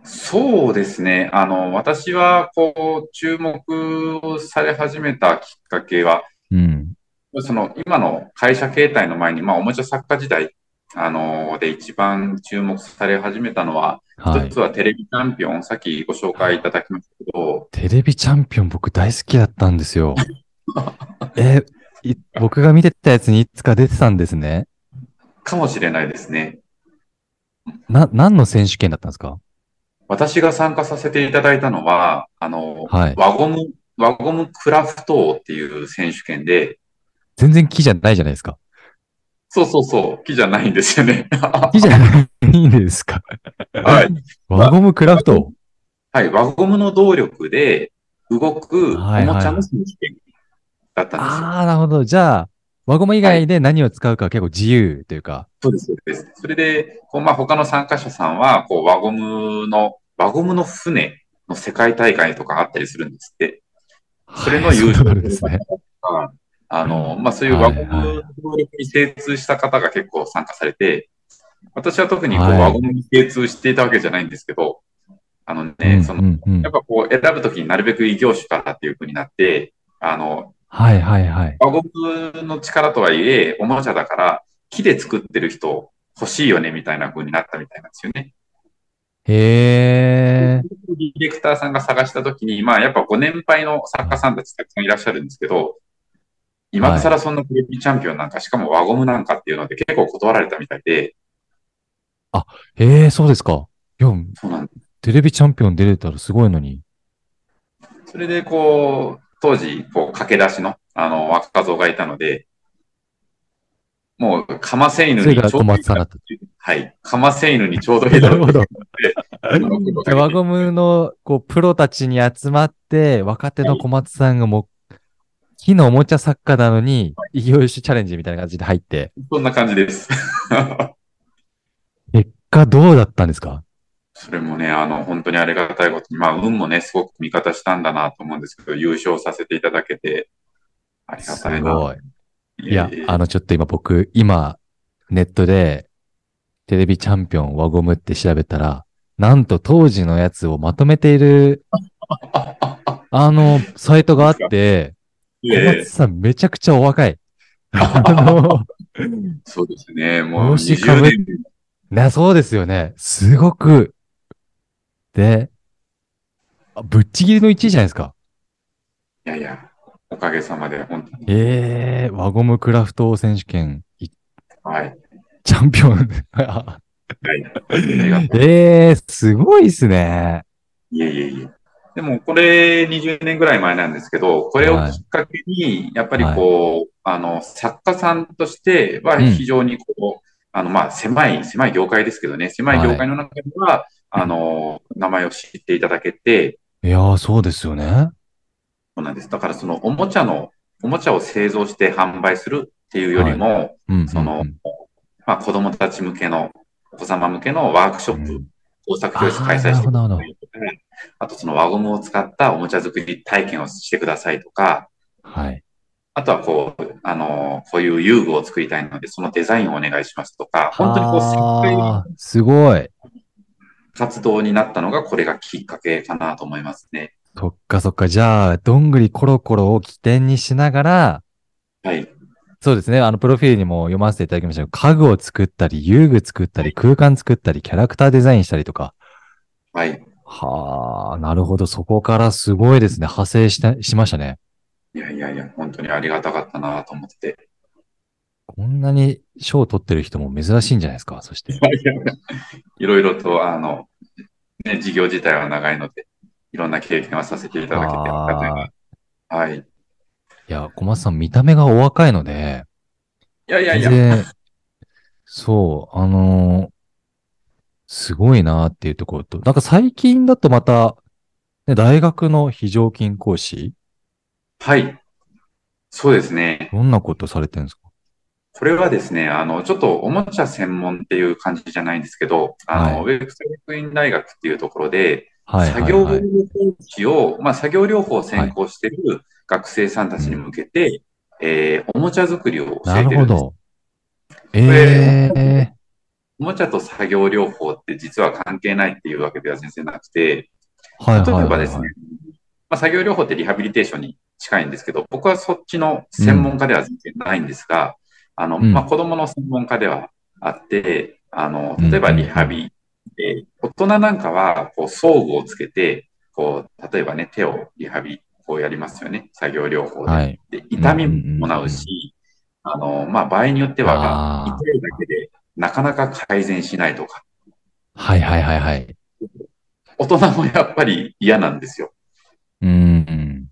Speaker 2: そうですね。あの、私は、こう、注目をされ始めたきっかけは、
Speaker 1: うん。
Speaker 2: その、今の会社形態の前に、まあ、おもちゃ作家時代、あの、で一番注目され始めたのは、
Speaker 1: はい
Speaker 2: 一つ。はテレビチャンピオン、さっきご紹介いただきましたけど、
Speaker 1: テレビチャンピオン僕大好きだったんですよ。え、い僕が見てたやつにいつか出てたんですね。
Speaker 2: かもしれないですね。
Speaker 1: な、何の選手権だったんですか？
Speaker 2: 私が参加させていただいたのは、あの、
Speaker 1: はい
Speaker 2: 輪ゴム、輪ゴムクラフト王っていう選手権で、
Speaker 1: 全然木じゃないじゃないですか。
Speaker 2: そうそうそう、木じゃないんですよね。
Speaker 1: 木じゃないんですか。
Speaker 2: はい。
Speaker 1: 輪ゴムクラフト。
Speaker 2: はい、輪ゴムの動力で動くおも
Speaker 1: はいはい
Speaker 2: ちゃの選手権だったんですよ。
Speaker 1: ああ、なるほど。じゃあ、輪ゴム以外で何を使うかは結構自由というか。
Speaker 2: そうです、そうです。それで、こうまあ、他の参加者さんは、こう輪ゴムの、輪ゴムの船の世界大会とかあったりするんですって。それの
Speaker 1: はい
Speaker 2: 優勝
Speaker 1: そうなんですね。
Speaker 2: あの、まあ、そういう輪ゴムに精通した方が結構参加されて、私は特にこう、
Speaker 1: はい
Speaker 2: 輪ゴムに精通していたわけじゃないんですけど、あのね、その、
Speaker 1: うんうんうん
Speaker 2: やっぱこう選ぶときになるべく異業種からっていう風になって、あの、
Speaker 1: はいはいはい。
Speaker 2: 輪ゴムの力とはいえ、おもちゃだから、木で作ってる人欲しいよねみたいな風になったみたいなんですよね。
Speaker 1: へえ。
Speaker 2: ディレクターさんが探したときに、まあやっぱご年配の作家さんたちたくさんいらっしゃるんですけど、今更そんなテレビチャンピオンなんか、しかも輪ゴムなんかっていうので結構断られたみたいで、
Speaker 1: へえ、そうですか。いや、
Speaker 2: そうなんです。
Speaker 1: テレビチャンピオン出れたらすごいのに。
Speaker 2: それでこう、当時、こう駆け出しの、あの、若造がいたので、もう、カマセイヌ
Speaker 1: それが小
Speaker 2: にちょうどいい
Speaker 1: だ。
Speaker 2: はい。カマセイヌにちょうどいいだろう
Speaker 1: なるほど。
Speaker 2: あの
Speaker 1: で輪ゴムの、こう、プロたちに集まって、若手の小松さんがもう、木のおもちゃ作家なのに、異業種チャレンジみたいな感じで入って、
Speaker 2: そんな感じです。
Speaker 1: 結果どうだったんですか？
Speaker 2: それもね、あの、本当にありがたいことに、まあ、運もね、すごく味方したんだなと思うんですけど、優勝させていただけて、ありが
Speaker 1: す
Speaker 2: たいな。
Speaker 1: ごい。いや
Speaker 2: ええ、
Speaker 1: あの、ちょっと今僕、今、ネットで、テレビチャンピオン輪ゴムって調べたら、なんと当時のやつをまとめている、あの、サイトがあって、小
Speaker 2: ええ
Speaker 1: 松さんめちゃくちゃお若い。あの、
Speaker 2: そうですね、もう
Speaker 1: 帽子かぶっ
Speaker 2: 20年
Speaker 1: な、そうですよね。すごく、で、あぶっちぎりの1位じゃないですか。
Speaker 2: いやいや、おかげさまで、本当に。
Speaker 1: ええ輪ゴムクラフト選手権、い
Speaker 2: はい。
Speaker 1: チャンピオン。
Speaker 2: はい。
Speaker 1: ええすごいですね。
Speaker 2: いえいえいえ。でも、これ20年ぐらい前なんですけど、これをきっかけに、やっぱりこう、あの、作家さんとしては
Speaker 1: うん
Speaker 2: 非常にこう、あの、まあ、狭い、狭い業界ですけどね、狭い業界の中では、あの、名前を知っていただけて、
Speaker 1: いやー、そうですよね。
Speaker 2: そうなんです。だから、その、おもちゃの、おもちゃを製造して販売するっていうよりも、
Speaker 1: うんうんうん。
Speaker 2: その、まあ、子供たち向けの、お子様向けのワークショップ、
Speaker 1: うん
Speaker 2: 工作教室開催してくだいとか、あとその輪ゴムを使ったおもちゃ作り体験をしてくださいとか、
Speaker 1: はい。
Speaker 2: あとはこう、あの、こういう遊具を作りたいので、そのデザインをお願いしますとか、本当にこう、
Speaker 1: すごい。
Speaker 2: 活動になったのがこれがきっかけかなと思いますね。
Speaker 1: そっかそっか。じゃあ、どんぐりコロコロを起点にしながら、
Speaker 2: はい。
Speaker 1: そうですね。あの、プロフィールにも読ませていただきましたけど、家具を作ったり、遊具作ったり、空間作ったり、キャラクターデザインしたりとか。
Speaker 2: はい。
Speaker 1: はあ、なるほど。そこからすごいですね。派生した、しましたね。
Speaker 2: いやいやいや、本当にありがたかったなと思って。
Speaker 1: こんなに賞を取ってる人も珍しいんじゃないですか。そして。
Speaker 2: いろいろと、あの、ね、事業自体は長いので、いろんな経験はさせていただけてはい。
Speaker 1: いや、小松さん見た目がお若いので、
Speaker 2: いやいやい
Speaker 1: 全
Speaker 2: や、
Speaker 1: 然、そう、あのーすごいなっていうところと、なんか最近だとまた、ね、大学の非常勤講師？
Speaker 2: はい。そうですね。
Speaker 1: どんなことされてるんですか？
Speaker 2: これはですね、あの、ちょっとおもちゃ専門っていう感じじゃないんですけど、あの、
Speaker 1: は
Speaker 2: ウェブスト学院大学っていうところで、
Speaker 1: はいはい
Speaker 2: 作業療
Speaker 1: はい。
Speaker 2: 法士を、まあ、作業療法を専攻している学生さんたちに向けて、えーおもちゃ作りを教
Speaker 1: な
Speaker 2: えてるんです。
Speaker 1: るほど。ええ
Speaker 2: おもちゃと作業療法って実は関係ないっていうわけでは全然なくて、
Speaker 1: はいはいはい、はい。
Speaker 2: 例えばですね、まあ、作業療法ってリハビリテーションに近いんですけど、僕はそっちの専門家では全然ないんですが、あの、
Speaker 1: うん
Speaker 2: まあ、子供の専門家ではあって、あの、例えばリハビで、大人なんかは、こう、装具をつけて、こう、例えばね、手をリハビ、こうやりますよね、作業療法で。
Speaker 1: はい。
Speaker 2: で痛みもなうし、あの、まあ、場合によっては、痛いだけでなかなか改善しないとか、
Speaker 1: はいはいはいはい。
Speaker 2: 大人もやっぱり嫌なんですよ。
Speaker 1: うん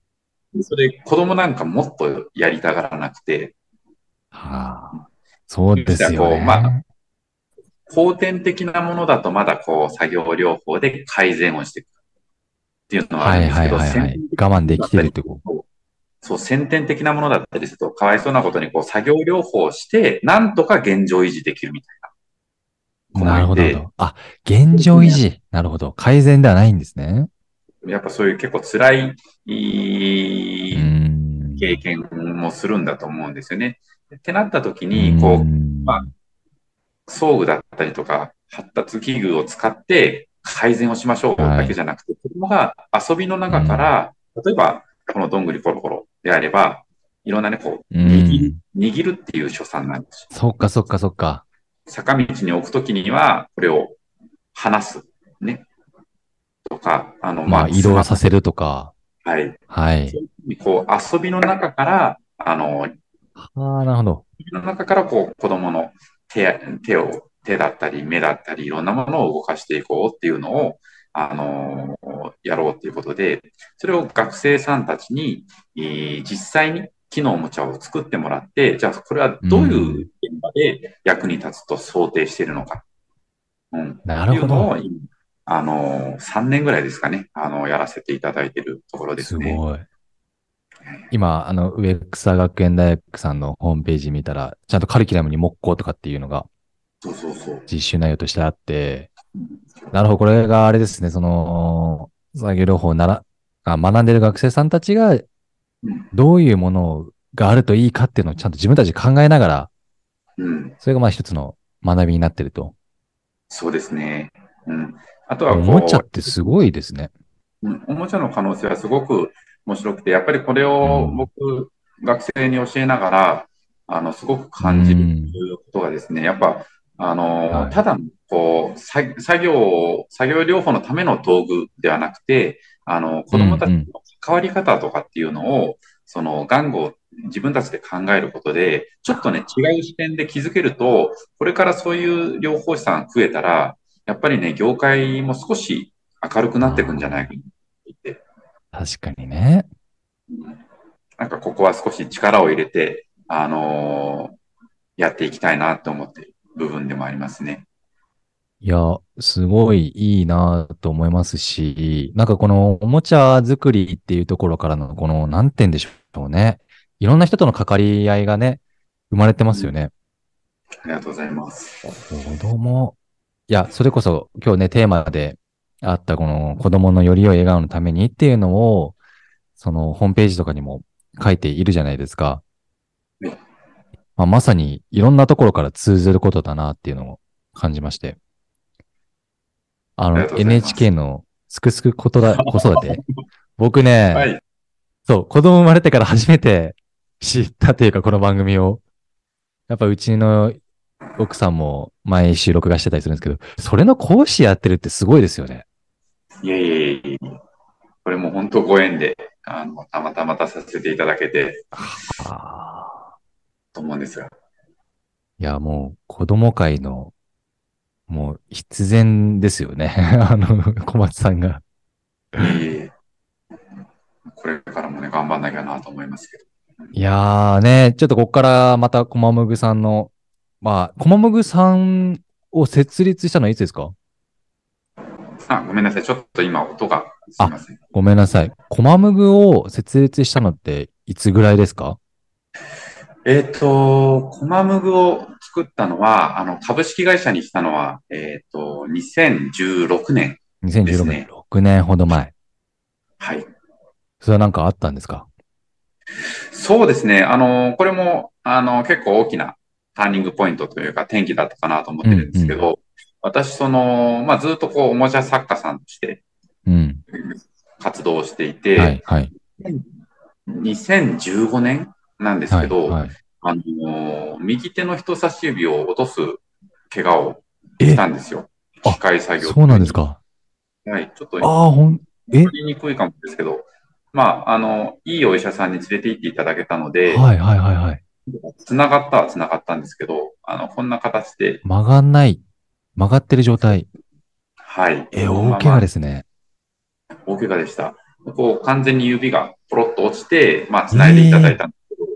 Speaker 2: それ、子供なんかもっとやりたがらなくて、
Speaker 1: はあ。そうですよね。
Speaker 2: まあ後天的なものだとまだこう作業療法で改善をしていくっていうのはあ
Speaker 1: はい
Speaker 2: るんですけど、
Speaker 1: はいはいはい。我慢できてるってこと。
Speaker 2: そう、先天的なものだったりすると、かわいそうなことにこう作業療法をして、なんとか現状維持できるみたいな子
Speaker 1: なるほど。あ、現状維持。なるほど。改善ではないんですね。
Speaker 2: やっぱそういう結構辛い。経験もするんだと思うんですよね。ってなった時に、こう、
Speaker 1: ん
Speaker 2: まあ装具だったりとか、発達器具を使って改善をしましょうだけじゃなくて、子供が遊びの中から、例えば、このどんぐりコロコロであれば、いろんなね、こう、
Speaker 1: うん
Speaker 2: 握る握るっていう所産なんですよ。
Speaker 1: そっかそっかそっか。
Speaker 2: 坂道に置くときには、これを離す。ね。とか、あの、
Speaker 1: まあ移動さ
Speaker 2: せ
Speaker 1: せるとか。
Speaker 2: はい。
Speaker 1: はい。
Speaker 2: こう、遊びの中から、あの、
Speaker 1: ああ、なるほど。
Speaker 2: の中から、こう、子供の手、手を、手だったり、目だったり、いろんなものを動かしていこうっていうのを、あのやろうっていうことで、それを学生さんたちに、えー実際に木のおもちゃを作ってもらって、じゃあ、これはどういう現場で役に立つと想定しているのか。うん。
Speaker 1: なるほど。
Speaker 2: っていうのを今あの、3年ぐらいですかね、あの、やらせていただいているところですね。
Speaker 1: すごい。今、あの、上草学園大学さんのホームページ見たら、ちゃんとカリキュラムに木工とかっていうのが
Speaker 2: そうそうそう。
Speaker 1: 実習内容としてあって、なるほど、これがあれですね、その、作業療法をならあ学んでる学生さんたちが
Speaker 2: うん
Speaker 1: どういうものがあるといいかっていうのをちゃんと自分たちで考えながら、
Speaker 2: うん。
Speaker 1: それがまあ一つの学びになってると。
Speaker 2: そうですね。うん。あとは
Speaker 1: おもちゃってすごいですね。
Speaker 2: うんおもちゃの可能性はすごく面白くて、やっぱりこれを
Speaker 1: うん。
Speaker 2: 僕、学生に教えながら、あの、すごく感じることがですね、やっぱ、あの、
Speaker 1: はい。
Speaker 2: ただの、こう、作作業を、作業療法のための道具ではなくて、あの、子供たちの関わり方とかっていうのを、その、玩具を自分たちで考えることで、ちょっとね、違う視点で気づけると、これからそういう療法士さん増えたら、やっぱりね、業界も少し明るくなっていくんじゃないか
Speaker 1: 確かにね。
Speaker 2: なんかここは少し力を入れて、あのーやっていきたいなと思ってる部分でもありますね。
Speaker 1: いや、すごいいいなと思いますし、なんかこのおもちゃ作りっていうところからのこの、なんて言うんでしょうね。いろんな人との関わり合いがね、生まれてますよね。
Speaker 2: ありがとうございます。
Speaker 1: 子供。いや、それこそ今日ね、テーマであったこの子供のより良い笑顔のためにっていうのを、そのホームページとかにも書いているじゃないですか。
Speaker 2: ね
Speaker 1: まあ、まさにいろんなところから通ずることだなっていうのを感じまして。あの NHK のすくすくことだ、子育て。僕ね、
Speaker 2: はい。
Speaker 1: そう、子供生まれてから初めて知ったというか、この番組を。やっぱうちの奥さんも毎週録画してたりするんですけど、それの講師やってるってすごいですよね。
Speaker 2: いえいえいえ。これも本当ご縁で、あの、たまたま出させていただけて、
Speaker 1: あ
Speaker 2: と思うんですが。
Speaker 1: いや、もう子供会の、もう必然ですよね。あの、小松さんが。
Speaker 2: いえいえ。これからもね、頑張んなきゃなと思いますけど。
Speaker 1: いやーね、ちょっとここからまたコマムグさんの、まあ、コマムグさんを設立したのはいつですか？
Speaker 2: あ、ごめんなさい。ちょっと今音が、すいません。
Speaker 1: ごめんなさい。コマムグを設立したのっていつぐらいですか？
Speaker 2: えっ、と、コマムグを作ったのは、あの、株式会社にしたのは、えっ、と、2016年。で
Speaker 1: ?2016 年、
Speaker 2: すね
Speaker 1: 6年ほど前。
Speaker 2: はい。
Speaker 1: それはなんかあったんですか？
Speaker 2: そうですね。あの、これも、あの、結構大きなターニングポイントというか転機だったかなと思ってるんですけど、私、その、まあ、ずっとこう、おもちゃ作家さんとして
Speaker 1: うん。
Speaker 2: 活動をしていて、
Speaker 1: はい、はい。
Speaker 2: 2015年なんです
Speaker 1: はい、
Speaker 2: けど、
Speaker 1: はい。
Speaker 2: あの、右手の人差し指を落とす怪我を
Speaker 1: え？
Speaker 2: したんですよ。
Speaker 1: あ
Speaker 2: 機械作業
Speaker 1: そうなんです。か？
Speaker 2: はい。ちょっと
Speaker 1: ああ、ほん、え？
Speaker 2: 言いにくいかもですけど、まあ、あの、いいお医者さんに連れて行っていただけたので、
Speaker 1: はい、はい、はい、はい。
Speaker 2: 繋がったは繋がったんですけど、あの、こんな形で、
Speaker 1: 曲がんない。曲がってる状態。
Speaker 2: はい。
Speaker 1: え、大怪我ですね。
Speaker 2: 大怪我でした。こう、完全に指がポロッと落ちて、まあ、繋いでいただいたんですけど、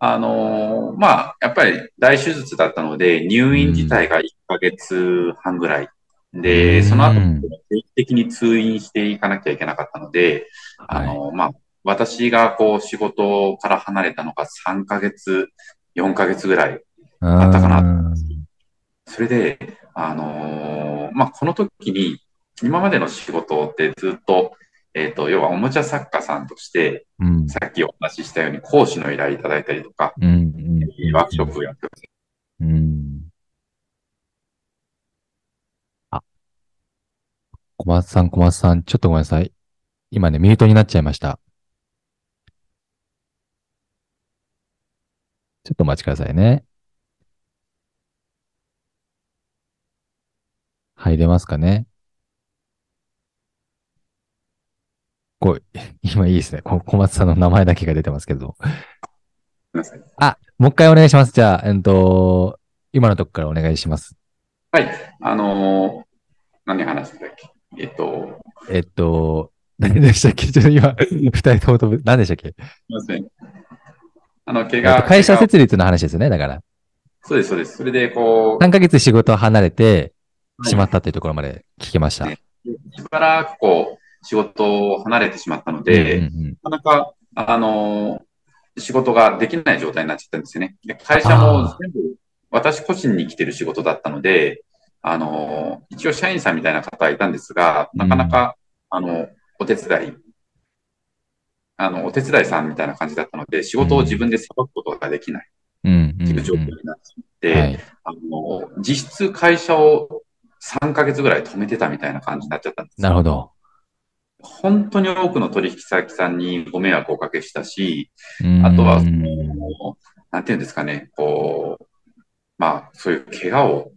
Speaker 2: あのーまあ、やっぱり大手術だったので、入院自体が1ヶ月半ぐらい。で、その後、
Speaker 1: うん
Speaker 2: 定期的に通院していかなきゃいけなかったので、あ
Speaker 1: はい。
Speaker 2: のーまあ、私がこう、仕事から離れたのが3ヶ月、4ヶ月ぐらい。
Speaker 1: あ
Speaker 2: ったかな
Speaker 1: な。
Speaker 2: それで、あのー、まあ、この時に、今までの仕事ってずっと、えっ、ー、と、要はおもちゃ作家さんとして、
Speaker 1: うん、
Speaker 2: さっきお話ししたように講師の依頼いただいたりとか、
Speaker 1: うんうん、
Speaker 2: ワークショップをやってます。
Speaker 1: うん。あ、小松さん、小松さん、ちょっとごめんなさい。今ね、ミュートになっちゃいました。ちょっとお待ちくださいね。入れますかね。こう、今いいですね。こ小松さんの名前だけが出てますけど。あ、もう一回お願いします。じゃあ、えっと、今のとこからお願いします。
Speaker 2: はい。あのー何話してたっけ？えっと、
Speaker 1: えっと、何でしたっけ？ちょっと今、二人とも飛ぶ、何でしたっけ？
Speaker 2: すみません。あの、怪我。
Speaker 1: と会社設立の話ですよね、だから。
Speaker 2: そうです、そうです。それで、こ
Speaker 1: 3ヶ月仕事を離れて
Speaker 2: う、
Speaker 1: しまったっていうところまで聞けました。
Speaker 2: ねしばらくこう、仕事を離れてしまったので、
Speaker 1: うんうん
Speaker 2: なかなか、あのー仕事ができない状態になっちゃったんですよね。で会社も全部私個人に来てる仕事だったので、あのー一応社員さんみたいな方はいたんですが、なかなか、あの、お手伝い、あの、お手伝いさんみたいな感じだったので、仕事を自分でさばくことができない。
Speaker 1: うんうん
Speaker 2: っていう状況になってしまって、
Speaker 1: はい。
Speaker 2: あの、実質会社を3ヶ月ぐらい止めてたみたいな感じになっちゃったんですよ。
Speaker 1: なるほど。
Speaker 2: 本当に多くの取引先さんにご迷惑をおかけしたし、
Speaker 1: うん。
Speaker 2: あとは、
Speaker 1: うん
Speaker 2: なんていうんですかね、こう、まあ、そういう怪我を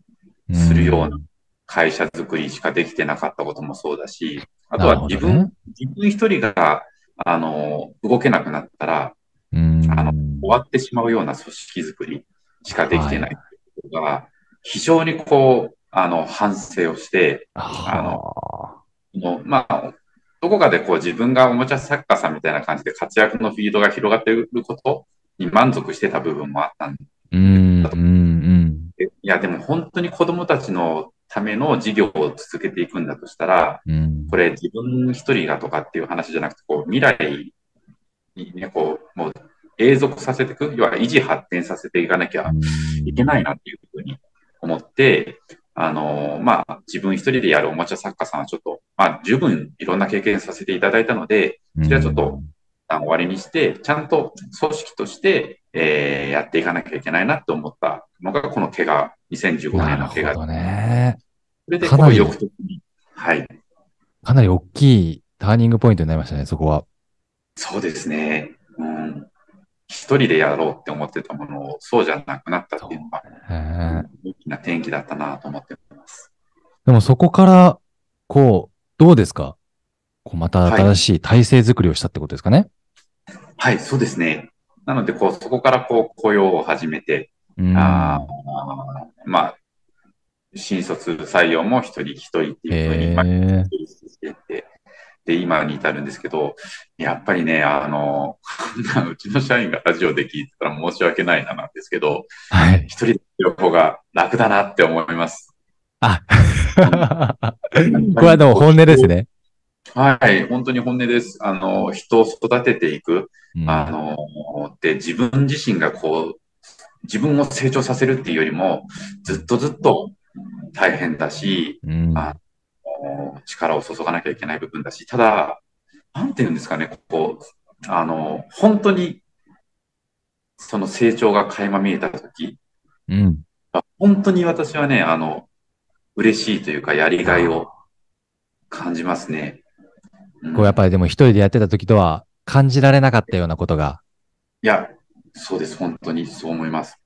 Speaker 2: するような会社作りしかできてなかったこともそうだし、あとは自分、
Speaker 1: ね。
Speaker 2: 自分一人が、あの、動けなくなったら、
Speaker 1: うん。
Speaker 2: あの終わってしまうような組織作りしかできてないってことが、非常にこう、あの、反省をして、
Speaker 1: は
Speaker 2: もうまあ、どこかでこう自分がおもちゃ作家さんみたいな感じで活躍のフィードが広がっていることに満足してた部分もあったんで、
Speaker 1: あうん、うん、うん。
Speaker 2: いや、でも本当に子供たちのための事業を続けていくんだとしたら、
Speaker 1: うん。
Speaker 2: これ自分一人がとかっていう話じゃなくて、こう未来にね、こう、もう永続させていく、要は維持発展させていかなきゃいけないなっていうふうに思って、あのまあ、自分一人でやるおもちゃ作家さんはちょっと、まあ、十分いろんな経験させていただいたので、それはちょっと終わりにして、ちゃんと組織として、えーやっていかなきゃいけないなと思ったのが、この怪我、2015
Speaker 1: な
Speaker 2: 年の怪我。
Speaker 1: ね。
Speaker 2: それで、
Speaker 1: かなり
Speaker 2: こう翌年に、はい、
Speaker 1: かなり大きいターニングポイントになりましたね、そこは。
Speaker 2: そうですね。うん。一人でやろうって思ってたものを、そうじゃなくなったっていうのが、大きな転機だったなと思ってます。
Speaker 1: でもそこから、こう、どうですか？こうまた新しい体制作りをしたってことですかね、
Speaker 2: はい、そうですね。なので、こう、そこからこう、雇用を始めて、
Speaker 1: うん。
Speaker 2: あーまあ、新卒採用も一人一人っていうふうに、まあ、
Speaker 1: へえ
Speaker 2: していって、で、今に至るんですけど、やっぱりね、あの、こんなうちの社員がラジオで聞いてたら申し訳ないななんですけど、
Speaker 1: はい。
Speaker 2: 一人でやる方が楽だなって思います。
Speaker 1: あ、これはでも本音ですね。
Speaker 2: はい、本当に本音です。あの、人を育てていく。
Speaker 1: うん
Speaker 2: あの、で、自分自身がこう、自分を成長させるっていうよりも、ずっとずっと大変だし、
Speaker 1: うん
Speaker 2: あ力を注がなきゃいけない部分だし、ただ、なんていうんですかね、こう、あの、本当に、その成長が垣間見えたとき、
Speaker 1: うん。
Speaker 2: 本当に私はね、あの、嬉しいというか、やりがいを感じますね。うん
Speaker 1: こうやっぱりでも一人でやってた時とは感じられなかったようなことが。
Speaker 2: いや、そうです。本当にそう思います。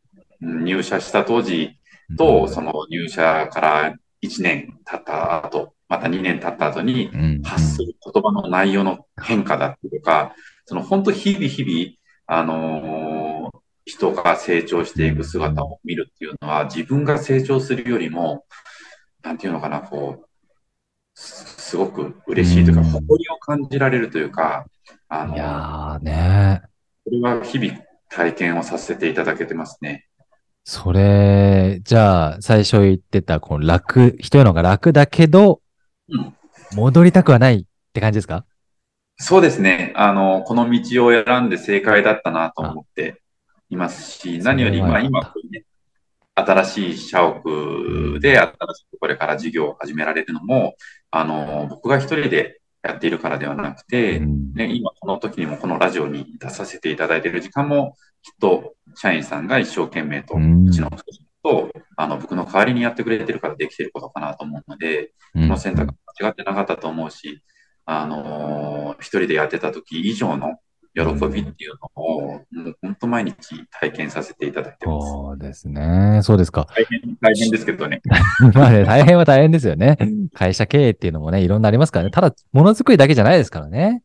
Speaker 2: うん入社した当時と、その入社から1年経った後、また2年経った後に
Speaker 1: うん、
Speaker 2: 発する言葉の内容の変化だったりとか、その本当日々日々、あのー人が成長していく姿を見るっていうのは、自分が成長するよりも、なんていうのかな、こう、すすごく嬉しいというか、
Speaker 1: うん。
Speaker 2: 誇りを感じられるというか、あの
Speaker 1: いやーね。
Speaker 2: これは日々体験をさせていただけてますね。
Speaker 1: それ、じゃあ、最初言ってた、この楽、人のが楽だけど、
Speaker 2: うん。
Speaker 1: 戻りたくはないって感じですか？
Speaker 2: そうですね。あの、この道を選んで正解だったなと思っていますし、何より、今、ね、新しい社屋で新しくこれから事業を始められるのも、あの、僕が一人でやっているからではなくて、
Speaker 1: うん。
Speaker 2: ね、今この時にもこのラジオに出させていただいている時間も、きっと社員さんが一生懸命と、
Speaker 1: う
Speaker 2: うんちのと、あの、僕の代わりにやってくれてるからできていることかなと思うので、
Speaker 1: うん
Speaker 2: この選択が間違ってなかったと思うし、あのー一人でやってた時以上の喜びっていうのを、もう本当毎日体験させていただいてます。
Speaker 1: そうですね。そうですか。
Speaker 2: 大変、大変ですけどね。
Speaker 1: まあね、大変は大変ですよね。会社経営っていうのもね、いろんなありますからね。ただ、ものづくりだけじゃないですからね。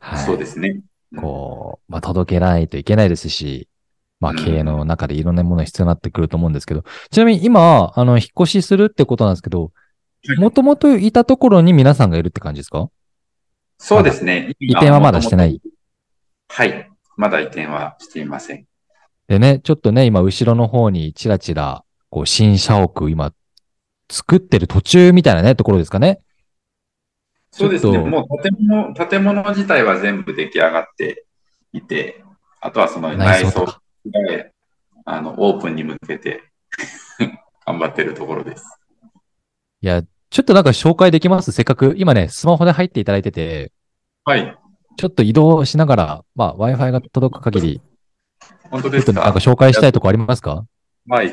Speaker 1: はい。
Speaker 2: そうですね。
Speaker 1: こう、まあ、届けないといけないですし、まあ、
Speaker 2: うん
Speaker 1: 経営の中でいろんなものが必要になってくると思うんですけど、ちなみに今、あの、引っ越しするってことなんですけど
Speaker 2: はい、
Speaker 1: もともといたところに皆さんがいるって感じですか？
Speaker 2: そうですね。
Speaker 1: 移転はまだしてない？
Speaker 2: はい。まだ移転はしていません。
Speaker 1: でね、ちょっとね、今、後ろの方にちらちら、こう、新社屋、今、作ってる途中みたいなね、ところですかね？
Speaker 2: そうですね。もう建物、建物自体は全部出来上がっていて、あとはその内装。で、あの、オープンに向けて 頑張ってるところです。
Speaker 1: いや、ちょっとなんか紹介できます？せっかく、今ね、スマホで入っていただいてて、
Speaker 2: はい。
Speaker 1: ちょっと移動しながら、まあ、Wi-Fi が届く限り、
Speaker 2: 本当ですか？
Speaker 1: なんか紹介したいとこありますか？
Speaker 2: はい。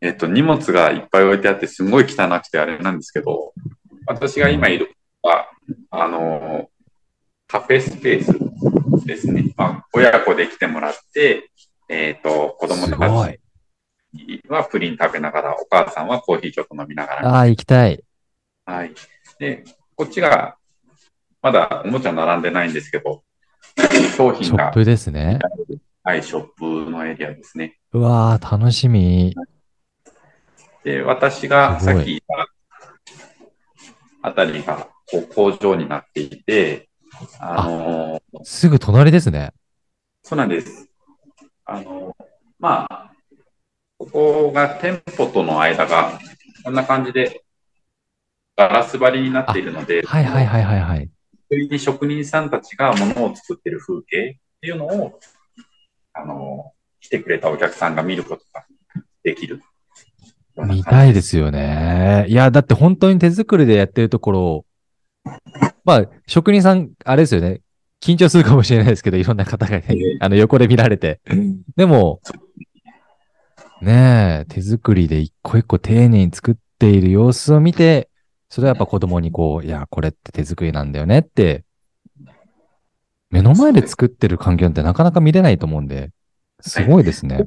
Speaker 2: えっと、荷物がいっぱい置いてあって、すごい汚くてあれなんですけど、私が今いるのは、あの、カフェスペースですね。まあ、親子で来てもらって、えっと、子供
Speaker 1: す
Speaker 2: た。ちはプリン食べながら、お母さんはコーヒーちょっと飲みながら。
Speaker 1: ああ、行きたい。
Speaker 2: はい。で、こっちが、まだおもちゃ並んでないんですけど、商品が、
Speaker 1: ショップですね。
Speaker 2: はい、ショップのエリアですね。
Speaker 1: うわー、楽しみ。
Speaker 2: で、私がさっき言ったあたりがこう工場になっていて、あのー
Speaker 1: すぐ隣ですね。
Speaker 2: そうなんです。あのーまあ、ここが店舗との間が、こんな感じで、ガラス張りになっているので、
Speaker 1: はいはいはいはいはい。
Speaker 2: それに職人さんたちが物を作ってる風景っていうのを、あのー来てくれたお客さんが見ることができる。
Speaker 1: 見たいですよね。いや、だって本当に手作りでやってるところ、まあ、職人さん、あれですよね。緊張するかもしれないですけど、いろんな方がね、あの、横で見られて。でも、ねえ、手作りで一個一個丁寧に作っている様子を見て、それはやっぱ子供にこう、いや、これって手作りなんだよねって、目の前で作ってる環境ってなかなか見れないと思うんで、すごいですね。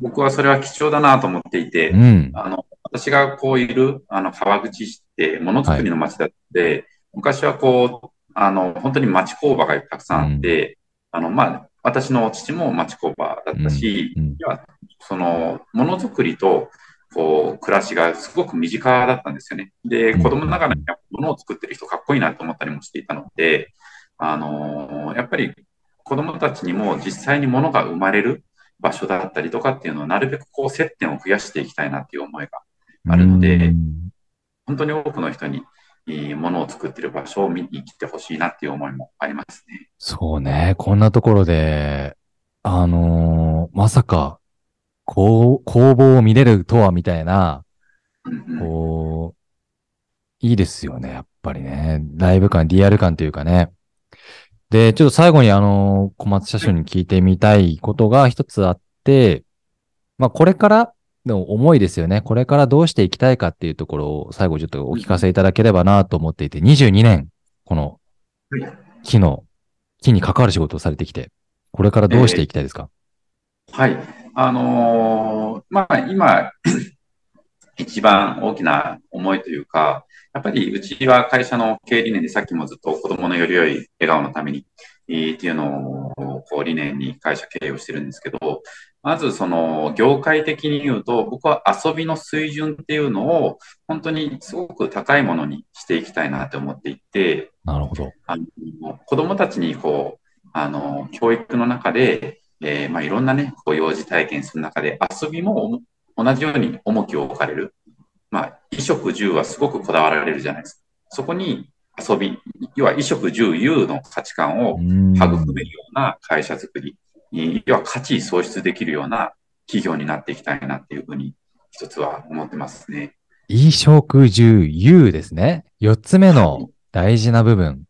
Speaker 2: 僕はそれは貴重だなと思っていて、
Speaker 1: うん。
Speaker 2: あの、私がこういる、あの、川口市って、ものづくりの街だって、昔はこう、あの、本当に町工場がたくさんあって、あの、まあ、私の父も町工場だったし、
Speaker 1: うん。
Speaker 2: その、ものづくりと、こう、暮らしがすごく身近だったんですよね。で、
Speaker 1: うん。
Speaker 2: 子供ながらに物を作ってる人かっこいいなと思ったりもしていたので、あのやっぱり子供たちにも実際に物が生まれる場所だったりとかっていうのをなるべくこう接点を増やしていきたいなっていう思いがあるので
Speaker 1: うん。
Speaker 2: 本当に多くの人にものを作ってる場所を見に来てほしいなっていう思いもありますね。
Speaker 1: そうね。こんなところで、あのーまさか、こう、工房を見れるとはみたいな、
Speaker 2: うんうん
Speaker 1: こう、いいですよね。やっぱりね。ライブ感、リアル感というかね。で、ちょっと最後にあのー小松社長に聞いてみたいことが一つあって、まあこれからの思いですよね。これからどうしていきたいかっていうところを最後ちょっとお聞かせいただければなと思っていて、22年、この木の、木に関わる仕事をされてきて、これからどうしていきたいですか、
Speaker 2: はい。あのーまあ、今、一番大きな思いというか、やっぱりうちは会社の経営理念でさっきもずっと子供のより良い笑顔のために、えっていうのをこう理念に会社経営をしてるんですけど、まずその業界的に言うと、僕は遊びの水準っていうのを本当にすごく高いものにしていきたいなって思っていて、
Speaker 1: なるほど。
Speaker 2: あの子供たちにこう、あの、教育の中で、えーまあ、いろんなね、こう幼児体験する中で、遊びも同じように重きを置かれる。まあ、衣食住はすごくこだわられるじゃないですか。そこに遊び、要は衣食住優の価値観を
Speaker 1: うん
Speaker 2: 育めるような会社づくり、要は価値創出できるような企業になっていきたいなっていうふうに、一つは思ってますね。
Speaker 1: 衣食住優ですね。四つ目の大事な部分。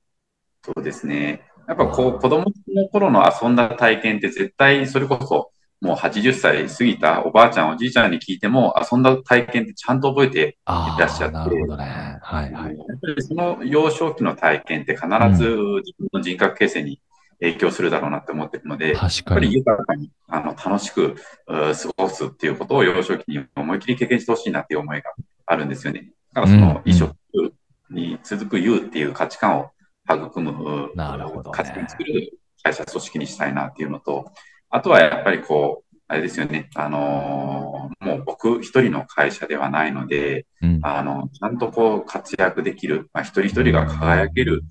Speaker 2: そうですね。やっぱこう、子供の頃の遊んだ体験って絶対それこそもう80歳過ぎたおばあちゃん、おじいちゃんに聞いても、遊んだ体験ってちゃんと覚えていらっしゃって。
Speaker 1: なるほどね。はいはい。やっ
Speaker 2: ぱりその幼少期の体験って必ず自分の人格形成に影響するだろうなって思ってるので。やっぱり豊かにあの楽しく過ごすっていうことを幼少期に思い切り経験してほしいなっていう思いがあるんですよね。だからその衣食に続く U っていう価値観を育む、
Speaker 1: なるほど、ね、
Speaker 2: 価値観作る会社組織にしたいなっていうのと、あとはやっぱりこう、あれですよね、あのー、もう僕一人の会社ではないので、うん、あの、ちゃんとこう活躍できる、まあ、一人一人が輝ける、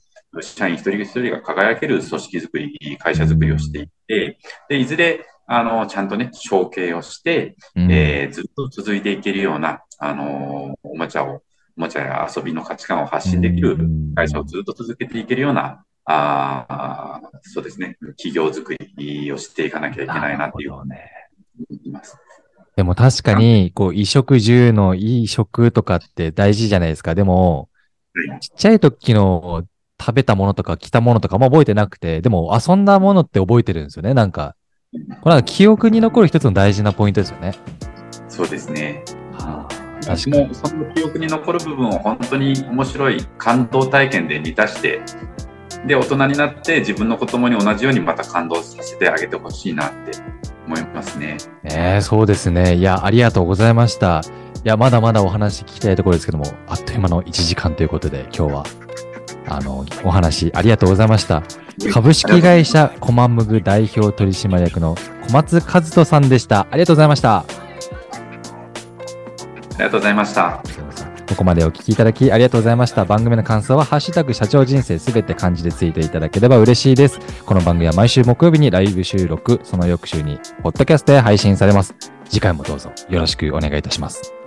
Speaker 2: 社員一人一人が輝ける組織づくり、会社づくりをしていって、で、いずれ、あの、ちゃんとね、承継をして、うん、えー、ずっと続いていけるような、あのー、おもちゃを、おもちゃや遊びの価値観を発信できる会社をずっと続けていけるような、あそうですね、企業づくりをしていかなきゃいけないなっていう、ね、います。
Speaker 1: でも確かに、こう、衣食住のいい食とかって大事じゃないですか。でも、ちっちゃい時の食べたものとか着たものとかも覚えてなくて、でも遊んだものって覚えてるんですよね。なんか、これは記憶に残る一つの大事なポイントですよね。
Speaker 2: そうですね。はあ、確かに。その記憶に残る部分を本当に面白い感動体験で満たして、で、大人になって自分の子供に同じようにまた感動させてあげてほしいなって思いますね。
Speaker 1: ええそうですね。いや、ありがとうございました。いや、まだまだお話聞きたいところですけども、あっという間の1時間ということで、今日は、あの、お話ありがとうございました。株式会社コマムグ代表取締役の小松和人さんでした。ありがとうございました。あ
Speaker 2: りがとうございました。
Speaker 1: ここまでお聞きいただきありがとうございました。番組の感想は、ハッシュタグ社長人生すべて漢字でついていただければ嬉しいです。この番組は毎週木曜日にライブ収録、その翌週に、ポッドキャストで配信されます。次回もどうぞよろしくお願いいたします。